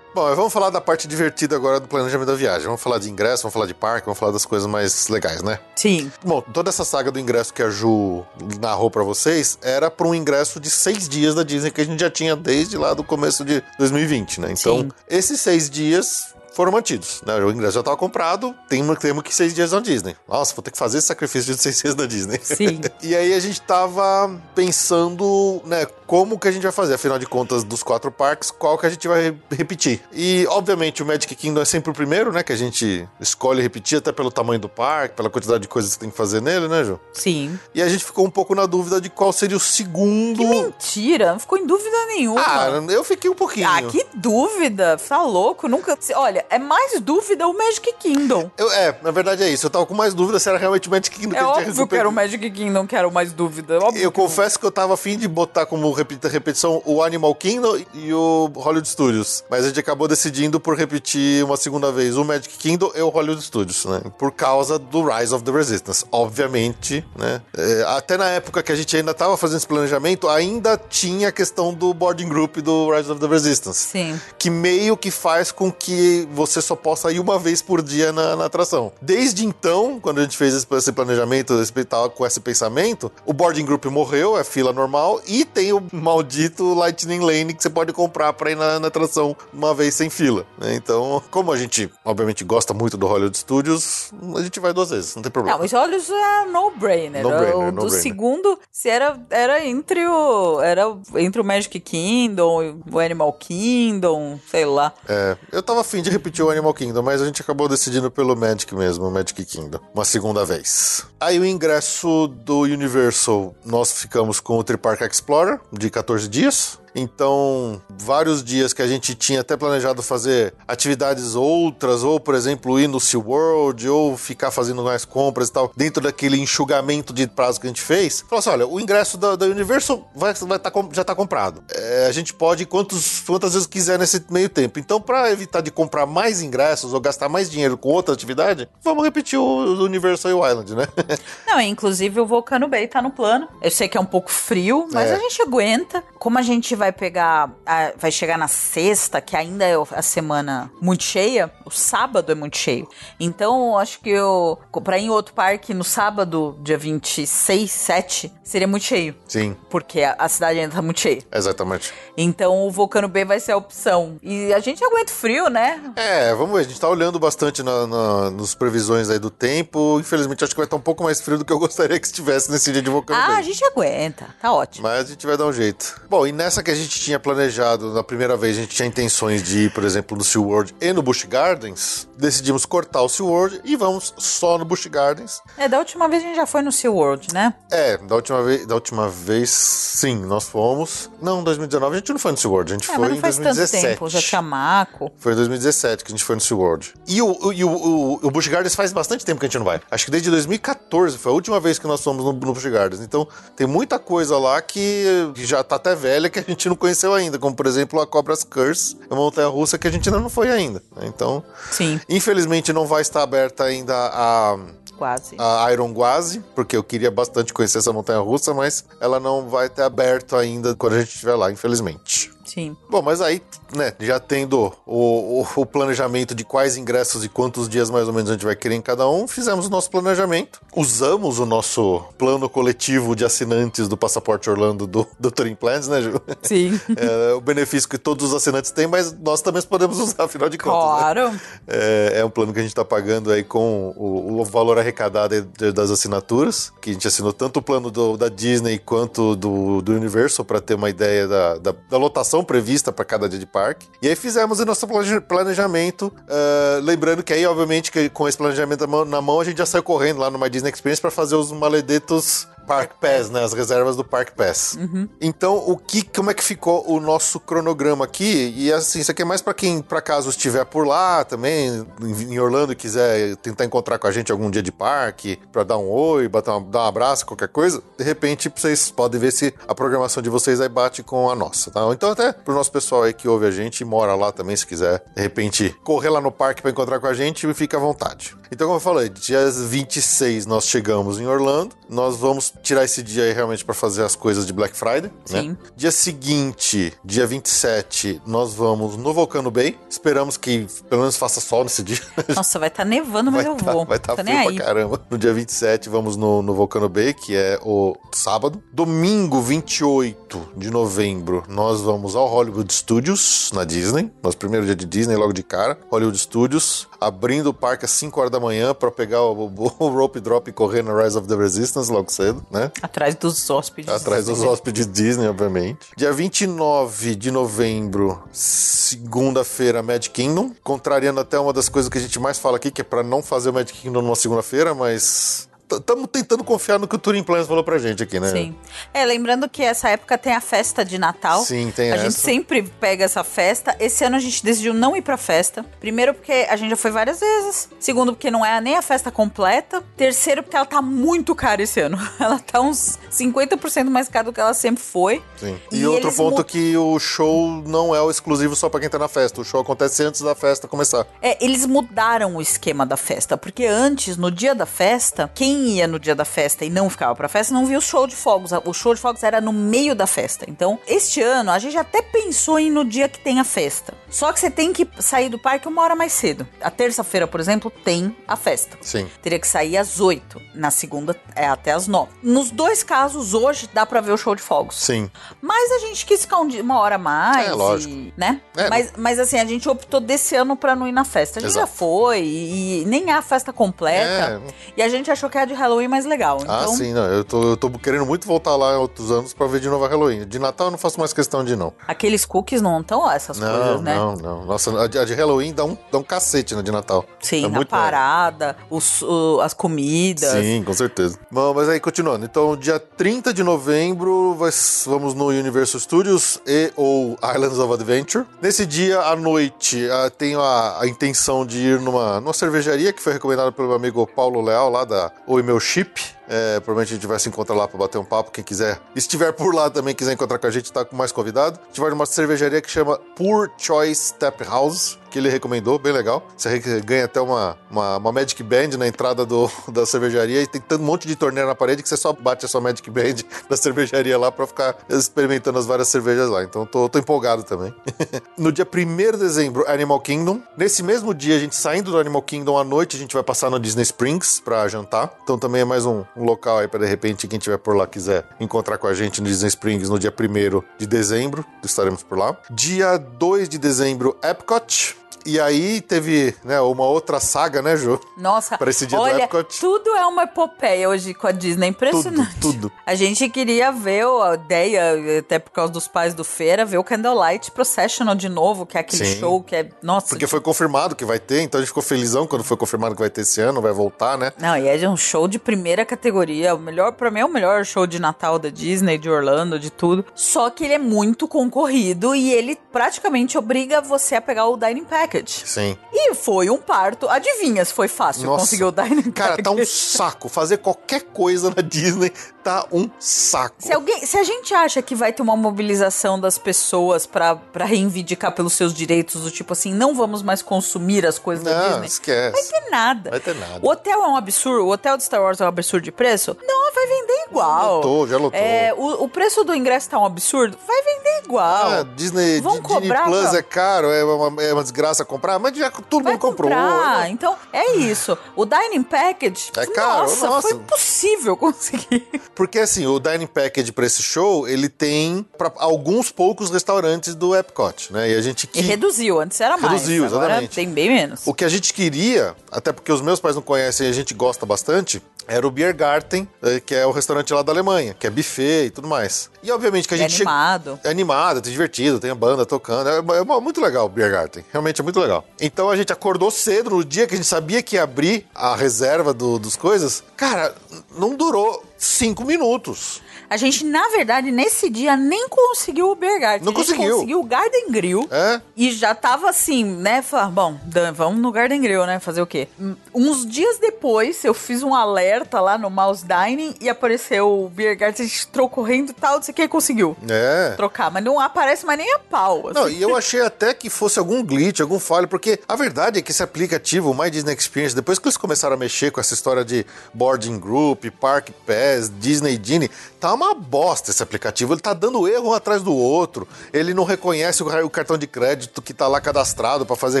Bom, vamos falar da parte divertida agora do planejamento da viagem. Vamos falar de ingresso, vamos falar de parque, vamos falar das coisas mais legais, né? Sim. Bom, toda essa saga do ingresso que a Ju narrou pra vocês era para um ingresso de seis dias da Disney que a gente já tinha desde lá do começo de 2020, né? Então, Sim. esses seis dias foram mantidos, né? O ingresso já estava comprado, temos, temos que seis dias na Disney. Nossa, vou ter que fazer esse sacrifício de seis dias na Disney. Sim. e aí a gente tava pensando, né, como que a gente vai fazer, afinal de contas, dos quatro parques, qual que a gente vai re- repetir. E, obviamente, o Magic Kingdom é sempre o primeiro, né, que a gente escolhe repetir, até pelo tamanho do parque, pela quantidade de coisas que tem que fazer nele, né, Ju? Sim. E a gente ficou um pouco na dúvida de qual seria o segundo... Que mentira, não ficou em dúvida nenhuma. Ah, eu fiquei um pouquinho. Ah, que dúvida! Tá louco? Nunca. Olha, é mais dúvida o Magic Kingdom. Eu- é, na verdade é isso. Eu tava com mais dúvida se era realmente o Magic Kingdom É que a gente óbvio que era o Magic Kingdom que era o mais dúvida. Óbvio Eu que não. confesso que eu tava afim de botar como repeti- repetição o Animal Kingdom e o Hollywood Studios. Mas a gente acabou decidindo por repetir uma segunda vez o Magic Kingdom e o Hollywood Studios, né? Por causa do Rise of the Resistance. Obviamente, né? É, até na época que a gente ainda tava fazendo esse planejamento, ainda tinha a questão do boarding group do Rise of the Resistance. Sim. Que meio que faz com que você só possa ir uma vez por dia na, na atração. Desde então, quando a gente fez esse, esse planejamento, esse, tava com esse pensamento, o boarding group morreu, é fila normal, e tem o maldito Lightning Lane que você pode comprar pra ir na, na atração uma vez sem fila. né? Então, como a gente, obviamente, gosta muito do Hollywood Studios, a gente vai duas vezes, não tem problema. Não, mas olhos é no-brainer. No-brainer, o do segundo, se era, era entre o. Era entre o Magic Kingdom o Animal Kingdom, sei lá. É, eu tava afim de repetir o Animal Kingdom, mas a gente acabou decidindo pelo Magic mesmo, Magic Kingdom, uma segunda vez. Aí o ingresso do Universal, nós ficamos com o Tripark Explorer, de 14 dias. Então, vários dias que a gente tinha até planejado fazer atividades outras, ou, por exemplo, ir no SeaWorld, ou ficar fazendo mais compras e tal, dentro daquele enxugamento de prazo que a gente fez. Falou assim: olha, o ingresso da, da Universal vai, vai tá, já tá comprado. É, a gente pode ir quantos, quantas vezes quiser nesse meio tempo. Então, para evitar de comprar mais ingressos ou gastar mais dinheiro com outra atividade, vamos repetir o, o Universal e o Island, né? Não, inclusive o Volcano Bay tá no plano. Eu sei que é um pouco frio, mas É. a gente aguenta. Como a gente vai pegar, a- vai chegar na sexta, que ainda é a semana muito cheia, o sábado é muito cheio. Então, acho que eu, pra ir em outro parque no sábado, dia 26, 7, seria muito cheio. Sim, Porque a, a cidade ainda tá muito cheia. exatamente. Então o Volcano Bay vai ser a opção. E a gente aguenta frio, né? É, vamos ver. A gente tá olhando bastante na, na, nos previsões aí do tempo. Infelizmente, acho que vai estar um pouco mais frio do que eu gostaria que estivesse nesse dia de Volcano Ah, Bay. a gente aguenta. Tá ótimo. Mas a gente vai dar um jeito. Bom, e nessa que a gente tinha planejado, na primeira vez, a gente tinha intenções de ir, por exemplo, no SeaWorld e no Busch Gardens, decidimos cortar o SeaWorld e vamos só no Busch Gardens. É, da última vez a gente já foi no SeaWorld, né? É, da última vez, da última vez, sim, nós fomos. Não, 2019 a gente não foi no SeaWorld, a gente É, foi mas não em faz tanto 2017. tempo. Já tinha Mako. Foi em 2017 que a gente foi no SeaWorld. E o, e o, o, o Busch Gardens faz bastante tempo que a gente não vai. Acho que desde 2014 foi a última vez que nós fomos no, no Busch Gardens. Então tem muita coisa lá que, que já tá até velha que a gente gente não conheceu ainda, como por exemplo a Cobra's Curse, é uma montanha russa que a gente ainda não foi ainda. né? Então, Sim, infelizmente não vai estar aberta ainda a quase. a Iron Gwazi, porque eu queria bastante conhecer essa montanha russa, mas ela não vai ter aberto ainda quando a gente estiver lá, infelizmente. Sim. Bom, mas aí, né, já tendo o, o- o planejamento de quais ingressos e quantos dias mais ou menos a gente vai querer em cada um, fizemos o nosso planejamento, usamos o nosso plano coletivo de assinantes do Passaporte Orlando do, do Touring Plans, né, Ju? Sim. É o benefício que todos os assinantes têm, mas nós também podemos usar, afinal de contas. né? Claro. É, é um plano que a gente está pagando aí com o, o valor arrecadado das assinaturas, que a gente assinou tanto o plano do- da Disney quanto do, do Universal para ter uma ideia da, da, da lotação prevista para cada dia de parque. E aí fizemos o nosso plane- planejamento, ah, lembrando que aí, obviamente, que com esse planejamento na mão, a gente já saiu correndo lá no My Disney Experience para fazer os maledetos Park Pass, né? As reservas do Park Pass. Então, o que, como é que ficou o nosso cronograma aqui? E assim, isso aqui é mais para quem, para caso estiver por lá também, em Orlando quiser tentar encontrar com a gente algum dia de parque, para dar um oi, bater uma- dar um abraço, qualquer coisa. De repente, vocês podem ver se a programação de vocês aí bate com a nossa, tá? Então, até pro nosso pessoal aí que ouve a gente e mora lá também, se quiser, de repente, correr lá no parque para encontrar com a gente, fica à vontade. Então, como eu falei, dia 26 nós chegamos em Orlando. Nós vamos tirar esse dia aí realmente para fazer as coisas de Black Friday, né? Sim. Dia seguinte, dia 27, nós vamos no Volcano Bay. Esperamos que pelo menos faça sol nesse dia. Nossa, vai estar nevando, mas eu tá, vou. vai tá Tô frio pra aí. caramba. No dia 27, vamos no, no Volcano Bay, que é o sábado. Domingo, 28 de novembro, nós vamos ao Hollywood Studios, na Disney. Nosso primeiro dia de Disney, logo de cara. Hollywood Studios, abrindo o parque às 5 horas da manhã para pegar o, o rope drop e correr no Rise of the Resistance logo cedo, né? Atrás dos hóspedes. Atrás dos hóspedes Disney, obviamente. Dia 29 de novembro, segunda-feira, Magic Kingdom. Contrariando até uma das coisas que a gente mais fala aqui, que é pra não fazer o Magic Kingdom numa segunda-feira, mas. Estamos tentando confiar no que o Touring Plans falou pra gente aqui, né? Sim. É, lembrando que essa época tem a festa de Natal. Sim, tem a essa. gente sempre pega essa festa. Esse ano a gente decidiu não ir pra festa. Primeiro, porque a gente já foi várias vezes. Segundo, porque não é nem a festa completa. Terceiro, porque ela tá muito cara esse ano. Ela tá uns 50% mais cara do que ela sempre foi. Sim. E, E outro ponto mu- que o show não é o exclusivo só pra quem tá na festa. O show acontece antes da festa começar. É, eles mudaram o esquema da festa, porque antes, no dia da festa, quem ia no dia da festa e não ficava pra festa, não via o show de fogos. O show de fogos era no meio da festa. Então, este ano, a gente até pensou em ir no dia que tem a festa. Só que você tem que sair do parque uma hora mais cedo. A terça-feira, por exemplo, tem a festa. Sim. Teria que sair às 8. Na segunda, é até às 9. Nos dois casos, hoje, dá pra ver o show de fogos. Sim. Mas a gente quis ficar um uma hora mais. É, lógico. e- né? É, mas, mas assim, a gente optou desse ano pra não ir na festa. A gente Exato. já foi e, e nem é a festa completa. E a gente achou que de Halloween mais legal. Ah, Então, sim, não. Eu tô, eu tô querendo muito voltar lá em outros anos pra ver de novo a Halloween. De Natal eu não faço mais questão de não. aqueles cookies não estão essas Não, coisas, né? não, não. Nossa, a de, a de Halloween dá um, dá um cacete na de Natal. Sim, É a muito parada, os, o- as comidas. Sim, com certeza. Bom, mas aí, continuando. Então, dia 30 de novembro, vai- vamos no Universal Studios e ou Islands of Adventure. Nesse dia, à noite, ah, tenho a, a intenção de ir numa, numa cervejaria que foi recomendada pelo meu amigo Paulo Leal, lá da Oi Meu Chip. É, provavelmente a gente vai se encontrar lá pra bater um papo. Quem quiser, estiver por lá também, quiser encontrar com a gente, tá com mais convidado. A gente vai numa cervejaria que chama Poor Choice Tap House, que ele recomendou, bem legal. Você ganha até uma, uma, uma Magic Band na entrada do, da cervejaria e tem tanto um monte de torneira na parede que você só bate a sua Magic Band da cervejaria lá pra ficar experimentando as várias cervejas lá. Então tô, tô empolgado também. no dia 1 de dezembro, Animal Kingdom. Nesse mesmo dia, a gente saindo do Animal Kingdom à noite, a gente vai passar no Disney Springs pra jantar. Então também é mais um, um local aí pra de repente quem tiver por lá quiser encontrar com a gente no Disney Springs no dia 1 de dezembro. Estaremos por lá. Dia 2 de dezembro, Epcot. E aí teve né, uma outra saga, né, Ju? Nossa, Pra esse dia do olha, Epcot. tudo é uma epopeia hoje com a Disney, impressionante. Tudo, tudo. A gente queria ver a ideia, até por causa dos pais do Feira, ver o Candlelight Processional de novo, que é aquele Sim. show que é. Nossa. Porque foi confirmado que vai ter, então a gente ficou felizão quando foi confirmado que vai ter esse ano, vai voltar, né? Não, e é um show de primeira categoria. O melhor, pra mim, é o melhor show de Natal da Disney, de Orlando, de tudo. Só que ele é muito concorrido e ele praticamente obriga você a pegar o Dining Package. Package. Sim. E foi um parto. Adivinha se foi fácil Nossa. conseguir o Dining Cara, tá um saco. Fazer qualquer coisa na Disney tá um saco. Se, alguém, se a gente acha que vai ter uma mobilização das pessoas pra, pra reivindicar pelos seus direitos, do tipo assim, não vamos mais consumir as coisas da Não, Disney, esquece. vai ter nada. Vai ter nada. O hotel é um absurdo, o hotel de Star Wars é um absurdo de preço? Não, vai vender igual. lotou, já lotou. É, o, o preço do ingresso tá um absurdo? Vai vender igual. Ah, Disney, Vão Disney cobrar, Plus é caro, é uma, é uma desgraça comprar, mas já todo Vai mundo comprou. comprar. né? Então, é isso. O Dining Package, É caro, nossa, nossa. foi impossível conseguir. Porque assim, o Dining Package pra esse show, ele tem pra alguns poucos restaurantes do Epcot, né? E a gente E que reduziu, antes era mais. Reduziu, agora exatamente. tem bem menos. O que a gente queria, até porque os meus pais não conhecem e a gente gosta bastante, era o Biergarten, eh, que é o restaurante lá da Alemanha, que é buffet e tudo mais. E obviamente que a É gente animado. É animado, é divertido, tem a banda tocando. É, é muito legal o Biergarten. Realmente é muito legal. Então a gente acordou cedo no dia que a gente sabia que ia abrir a reserva do- dos coisas. Cara, não durou cinco minutos. A gente, na verdade, nesse dia nem conseguiu o Beer Garden. Não a gente conseguiu. conseguiu o Garden Grill. É? E já tava assim, né? Falar, bom, Dan, vamos no Garden Grill, né? Fazer o quê? Uns dias depois, eu fiz um alerta lá no Mouse Dining e apareceu o Beer Garden. A gente entrou correndo e tal, não sei o que, conseguiu É. trocar. Mas não aparece mais nem a pau. Não, assim. e eu achei até que fosse algum glitch, algum falho, porque a verdade é que esse aplicativo, o My Disney Experience, depois que eles começaram a mexer com essa história de boarding group, park pass, Disney Genie, tá uma bosta esse aplicativo. Ele tá dando erro um atrás do outro. Ele não reconhece o, cartão de crédito que tá lá cadastrado pra fazer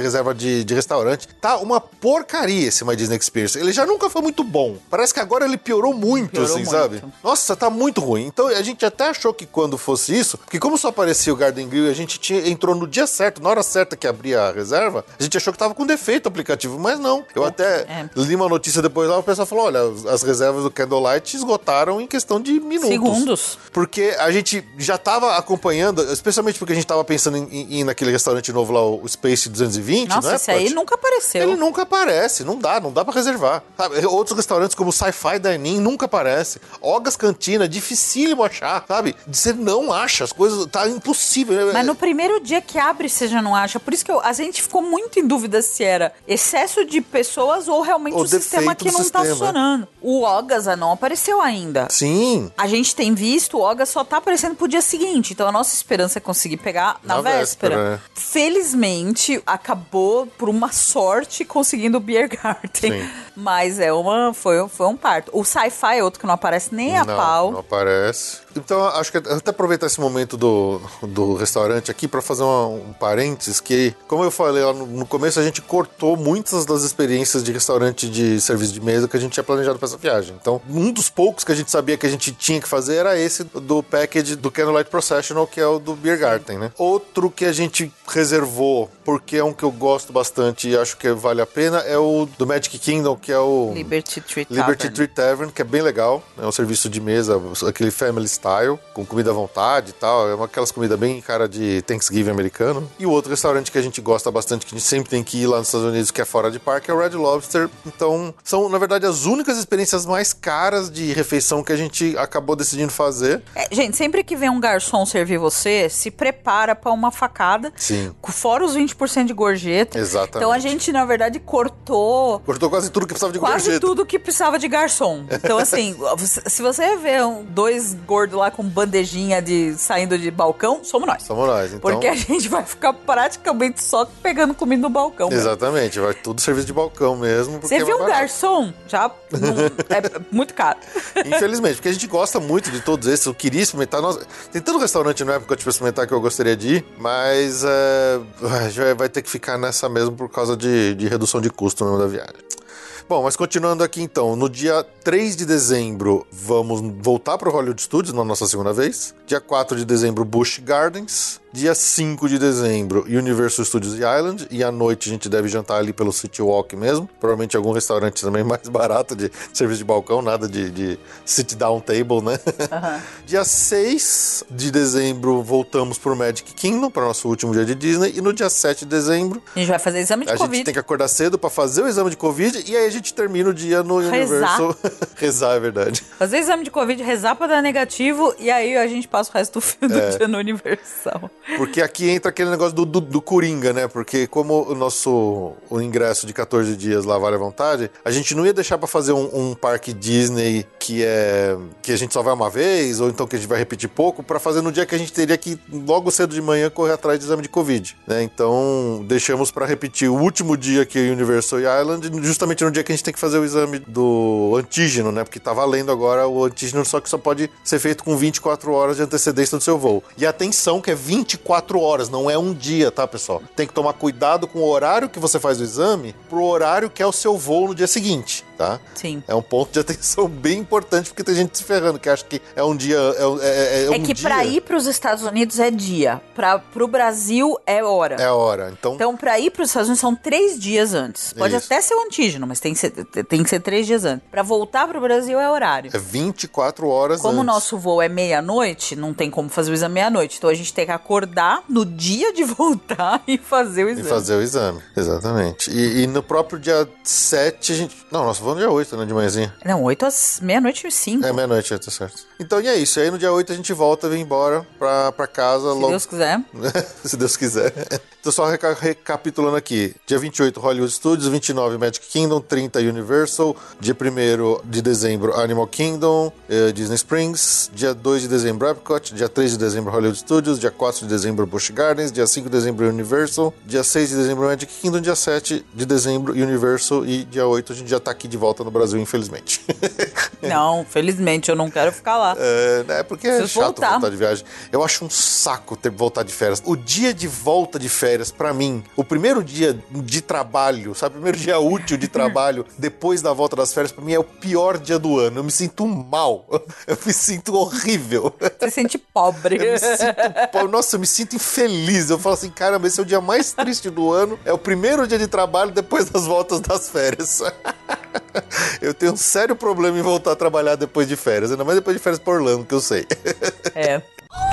reserva de, de restaurante. Tá uma porcaria esse My Disney Experience. Ele já nunca foi muito bom. Parece que agora ele piorou muito, Piorou assim, muito. sabe? Nossa, tá muito ruim. Então a gente até achou que quando fosse isso, porque como só aparecia o Garden Grill e a gente tinha, entrou no dia certo, na hora certa que abria a reserva, a gente achou que tava com defeito o aplicativo, mas não. Eu até é. li uma notícia depois lá, o pessoal falou: olha, as- as reservas do Candlelight esgotaram em questão de minutos. Segundos. Porque a gente já tava acompanhando, especialmente porque a gente tava pensando em, ir naquele restaurante novo lá, o Space 220, Nossa, né? esse aí Put? nunca apareceu. Ele nunca aparece, não dá, não dá pra reservar. Sabe? Outros restaurantes como Sci-Fi Dining nunca aparece. Ogas Cantina, dificílimo achar, sabe? Você não acha, as coisas, tá impossível. Mas no primeiro dia que abre, você já não acha. Por isso que eu- a gente ficou muito em dúvida se era excesso de pessoas ou realmente O o, sistema que não tá sistema. funcionando. O Ogasa não apareceu ainda. Sim, A gente tem visto, o Oga só tá aparecendo pro dia seguinte. Então a nossa esperança é conseguir pegar na, Na véspera. véspera, é. Felizmente, acabou por uma sorte conseguindo o Beer Garden. Sim. Mas é uma. Foi, foi um parto. O Sci-Fi é outro que não aparece nem a não, pau. não aparece. Então, acho que até aproveitar esse momento do, do restaurante aqui para fazer uma- um parênteses que, como eu falei lá no, no começo, a gente cortou muitas das experiências de restaurante de serviço de mesa que a gente tinha planejado para essa viagem. Então, um dos poucos que a gente sabia que a gente tinha que fazer era esse do package do Candlelight Processional, que é o do Beer Garden, né? Outro que a gente reservou, porque é um que eu gosto bastante e acho que vale a pena, é o do Magic Kingdom, que é o... Liberty Tree Liberty Tavern. Tree Tavern, que é bem legal. É um serviço de mesa, aquele family style, com comida à vontade e tal. É uma aquelas comidas bem cara de Thanksgiving americano. E o outro restaurante que a gente gosta bastante, que a gente sempre tem que ir lá nos Estados Unidos, que é fora de parque, é o Red Lobster. Então, são, na verdade, as únicas experiências mais caras de refeição que a gente acabou decidindo fazer. É, gente, sempre que vem um garçom servir você, se prepara pra uma facada. Sim. Fora os 20% de gorjeta. Exatamente. Então a gente, na verdade, cortou Cortou quase tudo que precisava de quase gorjeta. tudo que precisava de garçom. Então, assim, se você vê dois gordos lá com bandejinha de saindo de balcão, somos nós. Somos nós, então. Porque a gente vai ficar praticamente só pegando comida no balcão. mesmo. Exatamente, vai tudo serviço de balcão mesmo. Você é viu um barato. garçom? Já é muito caro. Infelizmente, porque a gente gosta muito de todos esses. Eu queria experimentar. Nós... Tem tanto restaurante na época de experimentar que eu gostaria de ir, mas vai- vai ter que ficar nessa mesmo por causa de, de redução de custo mesmo da viagem. Bom, mas continuando aqui então, no dia 3 de dezembro vamos voltar para o Hollywood Studios na nossa segunda vez. Dia 4 de dezembro, Busch Gardens. Dia 5 de dezembro, Universal Studios Island. E à noite a gente deve jantar ali pelo City Walk mesmo. Provavelmente algum restaurante também mais barato de serviço de balcão, nada de, de sit down table, né? dia 6 de dezembro voltamos pro Magic Kingdom, para nosso último dia de Disney. E no dia 7 de dezembro A gente vai fazer exame de a Covid. gente tem que acordar cedo pra fazer o exame de Covid e aí a gente termina o dia no. Universal. Rezar, é verdade. Fazer exame de Covid, rezar pra dar negativo e aí a gente passa o resto do, fim do É. dia no Universal. Porque aqui entra aquele negócio do, do, do Coringa, né? Porque como o nosso o ingresso de 14 dias lá vale à vontade, a gente não ia deixar pra fazer um, um parque Disney que é que a gente só vai uma vez, ou então que a gente vai repetir pouco, pra fazer no dia que a gente teria que logo cedo de manhã correr atrás de exame de Covid, né? Então deixamos pra repetir o último dia que é Universal Island, justamente no dia que a gente tem que fazer o exame do antígeno, né? Porque tá valendo agora o antígeno, só que só pode ser feito com 24 horas de antecedência do seu voo. E atenção que é 24 horas, não é um dia, tá, pessoal? Tem que tomar cuidado com o horário que você faz o exame pro horário que é o seu voo no dia seguinte, tá? Sim. É um ponto de atenção bem importante, porque tem gente se ferrando, que acha que é um dia. É, um- é, é, É um que dia, pra ir pros Estados Unidos é dia, pra, pro Brasil é hora. É hora. Então, Então, pra ir pros Estados Unidos são três dias antes. Pode Isso. até ser o antígeno, mas tem que ser, tem que ser três dias antes. Pra voltar pro Brasil é horário. é 24 horas Como o nosso voo é meia-noite, não tem como fazer o exame meia-noite. Então a gente tem que acordar no dia de voltar e fazer o E exame. fazer o exame, exatamente. E, e no próprio dia 7, a gente. Não, nós vamos no dia 8, né? De manhãzinha. Não, 8 às meia-noite e 5. É, meia-noite, tá certo. Então, e é isso. Aí no dia 8 a gente volta, vem embora pra, pra casa se logo. Deus quiser. Se Deus quiser. Então, só reca- recapitulando aqui: dia 28, Hollywood Studios, 29, Magic Kingdom, 30, Universal, dia 1 de dezembro, Animal Kingdom, eh, Disney Springs, dia 2 de dezembro, Epcot, dia 3 de dezembro, Hollywood Studios, dia 4 de dezembro, Busch Gardens, dia 5 de dezembro, Universal, dia 6 de dezembro, Magic Kingdom, dia 7 de dezembro, Universal e dia 8 a gente já tá aqui de volta no Brasil, infelizmente. Não, felizmente eu não quero ficar lá. É, né, porque é Preciso chato voltar. voltar. de viagem. Eu acho um saco ter voltar de férias. O dia de volta de férias, pra mim, o primeiro dia de trabalho, sabe? O primeiro dia útil de trabalho depois da volta das férias, pra mim é o pior dia do ano. Eu me sinto mal. Eu me sinto horrível. Você se sente pobre. Eu me sinto, pô, nossa, eu me sinto infeliz. Eu falo assim, caramba, esse é o dia mais triste do ano. É o primeiro dia de trabalho depois das voltas das férias. Eu tenho um sério problema em voltar a trabalhar depois de férias, ainda mais depois de férias por Orlando, que eu sei. É.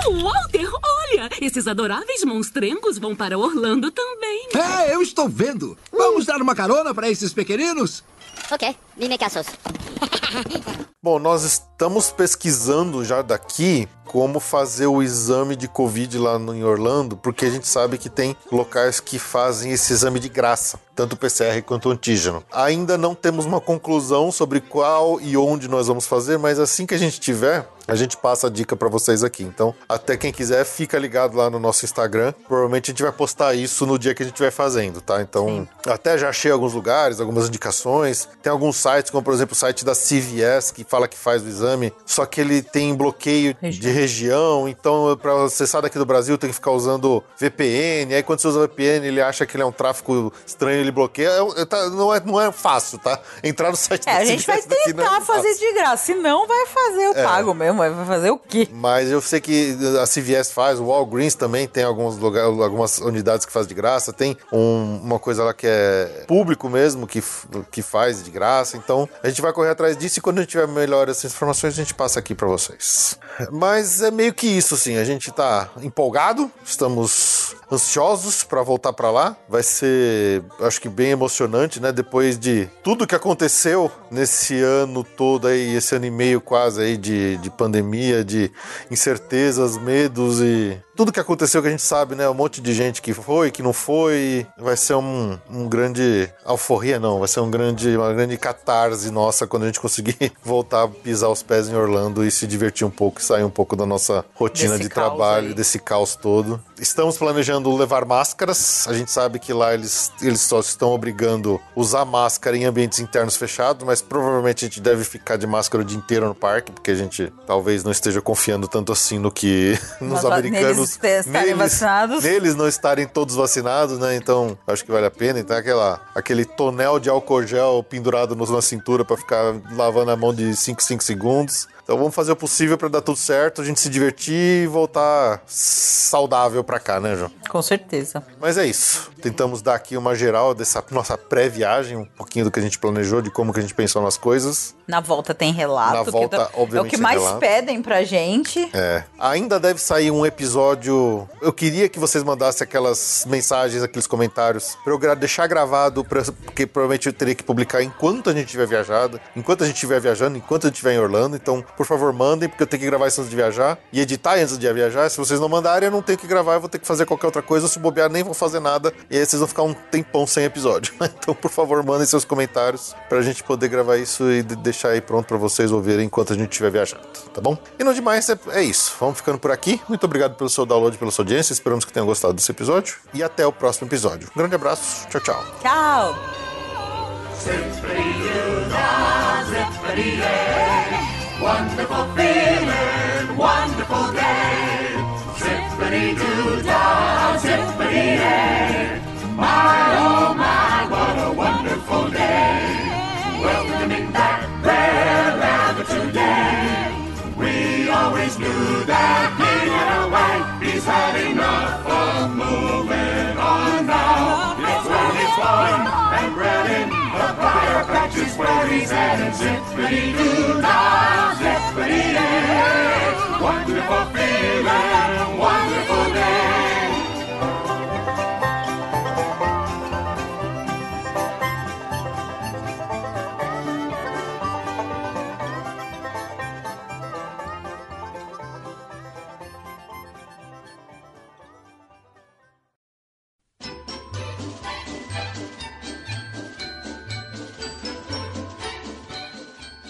Oh, Walter, olha! Esses adoráveis monstrengos vão para Orlando também. É, eu estou vendo. Vamos dar uma carona para esses pequeninos? Ok. Bom, nós estamos pesquisando já daqui como fazer o exame de Covid lá em Orlando, porque a gente sabe que tem locais que fazem esse exame de graça, tanto PCR quanto antígeno. Ainda não temos uma conclusão sobre qual e onde nós vamos fazer, mas assim que a gente tiver, a gente passa a dica para vocês aqui. Então, até quem quiser, fica ligado lá no nosso Instagram. Provavelmente a gente vai postar isso no dia que a gente estiver fazendo, tá? Então, até já achei alguns lugares, algumas indicações. Tem alguns sites, como por exemplo o site da CVS, que fala que faz o exame, só que ele tem bloqueio Região. de região. Então, para acessar daqui do Brasil, tem que ficar usando VPN. Aí, quando você usa VPN, ele acha que ele é um tráfico estranho, ele bloqueia. É- é- tá- não, é, não é fácil, tá? Entrar no site É, da a gente vai CVS é tentar fazer fácil. isso de graça. Se não, vai fazer o pago mesmo. Vai fazer o quê? Mas eu sei que a CVS faz, o Walgreens também tem alguns lugares, algumas unidades que faz de graça, tem um- uma coisa lá que é público mesmo, que, que faz de graça. Então a gente vai correr atrás disso e quando a gente tiver melhor essas informações, a gente passa aqui pra vocês. Mas é meio que isso, assim. A gente tá empolgado, estamos ansiosos pra voltar pra lá. Vai ser, acho que bem emocionante, né? Depois de tudo que aconteceu nesse ano todo aí, esse ano e meio quase aí de, de pandemia, de incertezas, medos e tudo que aconteceu que a gente sabe, né? Um monte de gente que foi, que não foi. Vai ser um, um grande alforria, não. Vai ser um grande, uma grande catarse nossa quando a gente conseguir voltar a pisar os pés em Orlando e se divertir um pouco e sair um pouco da nossa rotina Desse de trabalho, aí. desse caos todo. Estamos planejando levar máscaras. A gente sabe que lá eles, eles só estão obrigando usar máscara em ambientes internos fechados, mas provavelmente a gente deve ficar de máscara o dia inteiro no parque, porque a gente talvez não esteja confiando tanto assim no que nos Mas, americanos. neles vacinados. Neles não estarem todos vacinados, né? Então acho que vale a pena. Então aquela, aquele tonel de álcool gel pendurado na cintura para ficar lavando a mão de 5 5 segundos. Então vamos fazer o possível para dar tudo certo, a gente se divertir e voltar saudável para cá, né, João? Com certeza. Mas é isso. Tentamos dar aqui uma geral dessa nossa pré-viagem, um pouquinho do que a gente planejou, de como que a gente pensou nas coisas. Na volta tem relato. Na que volta, tá- É o obviamente, que mais relato. pedem pra gente. É. Ainda deve sair um episódio. Eu queria que vocês mandassem aquelas mensagens, aqueles comentários, pra eu deixar gravado, pra- porque provavelmente eu teria que publicar enquanto a gente estiver viajado, enquanto a gente estiver viajando, enquanto a gente estiver em Orlando. Então, por favor, mandem, porque eu tenho que gravar isso antes de viajar e editar antes de viajar. Se vocês não mandarem, eu não tenho que gravar, eu vou ter que fazer qualquer outra coisa. Se bobear, nem vou fazer nada. E aí vocês vão ficar um tempão sem episódio. Então, por favor, mandem seus comentários pra gente poder gravar isso e deixar aí pronto pra vocês ouvirem enquanto a gente estiver viajando, tá bom? E no demais, é, é isso. Vamos ficando por aqui. Muito obrigado pelo seu download, pela sua audiência. Esperamos que tenham gostado desse episódio. E até o próximo episódio. Um grande abraço. Tchau, tchau. Tchau! Wonderful feeling, wonderful day. Zippity doo dah, zippity yay. My oh my, He's had enough of moving on now. It's where he's born and bred in the briar patches where he's headed. Zippity doo dah, zippity yay. Wonderful feeling,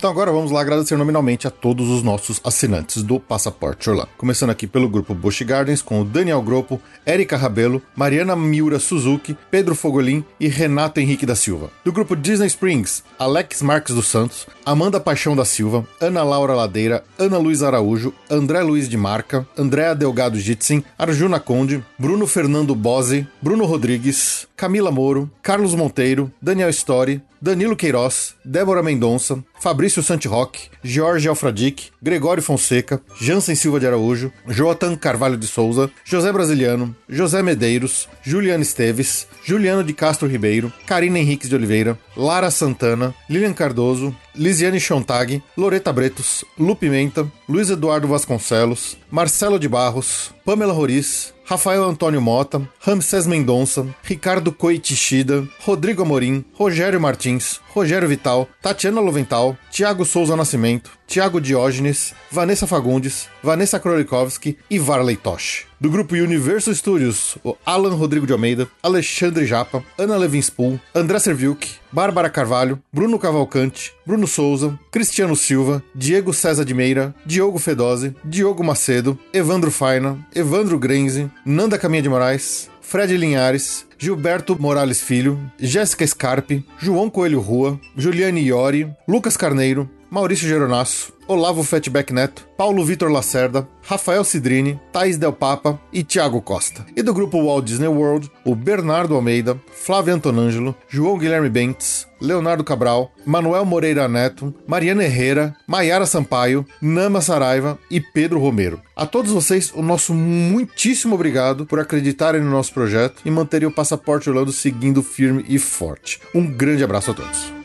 Então agora vamos lá agradecer nominalmente a todos os nossos assinantes do Passaporte Orlando. Começando aqui pelo grupo Bush Gardens com o Daniel Gropo, Erika Rabelo, Mariana Miura Suzuki, Pedro Fogolin e Renato Henrique da Silva. Do grupo Disney Springs, Alex Marques dos Santos, Amanda Paixão da Silva, Ana Laura Ladeira, Ana Luiz Araújo, André Luiz de Marca, Andréa Delgado Jitsin, Arjuna Conde, Bruno Fernando Bose, Bruno Rodrigues, Camila Moro, Carlos Monteiro, Daniel Story, Danilo Queiroz, Débora Mendonça, Fabrício Santiroque, Jorge Alfradique, Gregório Fonseca, Jansen Silva de Araújo, Joatan Carvalho de Souza, José Brasiliano, José Medeiros, Juliano Esteves, Juliano de Castro Ribeiro, Karina Henriques de Oliveira, Lara Santana, Lilian Cardoso, Lisiane Chontag, Loreta Bretos, Lu Pimenta, Luiz Eduardo Vasconcelos, Marcelo de Barros, Pamela Roriz, Rafael Antônio Mota, Ramsés Mendonça, Ricardo Coitichida, Rodrigo Amorim, Rogério Martins, Rogério Vital, Tatiana Lovental, Tiago Souza Nascimento, Tiago Diógenes, Vanessa Fagundes, Vanessa Krolikovski e Varley Tosh. Do grupo Universo Studios, o Alan Rodrigo de Almeida, Alexandre Japa, Ana Levinspool, André Serviuk, Bárbara Carvalho, Bruno Cavalcante, Bruno Souza, Cristiano Silva, Diego César de Meira, Diogo Fedose, Diogo Macedo, Evandro Faina, Evandro Grenze, Nanda Caminha de Moraes, Fred Linhares, Gilberto Morales Filho, Jéssica Scarpe, João Coelho Rua, Juliane Iori, Lucas Carneiro, Maurício Geronasso, Olavo Fatback Neto, Paulo Vitor Lacerda, Rafael Cidrini, Thaís Del Papa e Thiago Costa. E do grupo Walt Disney World, o Bernardo Almeida, Flávio Antonângelo, João Guilherme Bentes, Leonardo Cabral, Manuel Moreira Neto, Mariana Herrera, Maiara Sampaio, Nama Saraiva e Pedro Romero. A todos vocês, o nosso muitíssimo obrigado por acreditarem no nosso projeto e manterem o Passaporte Orlando seguindo firme e forte. Um grande abraço a todos.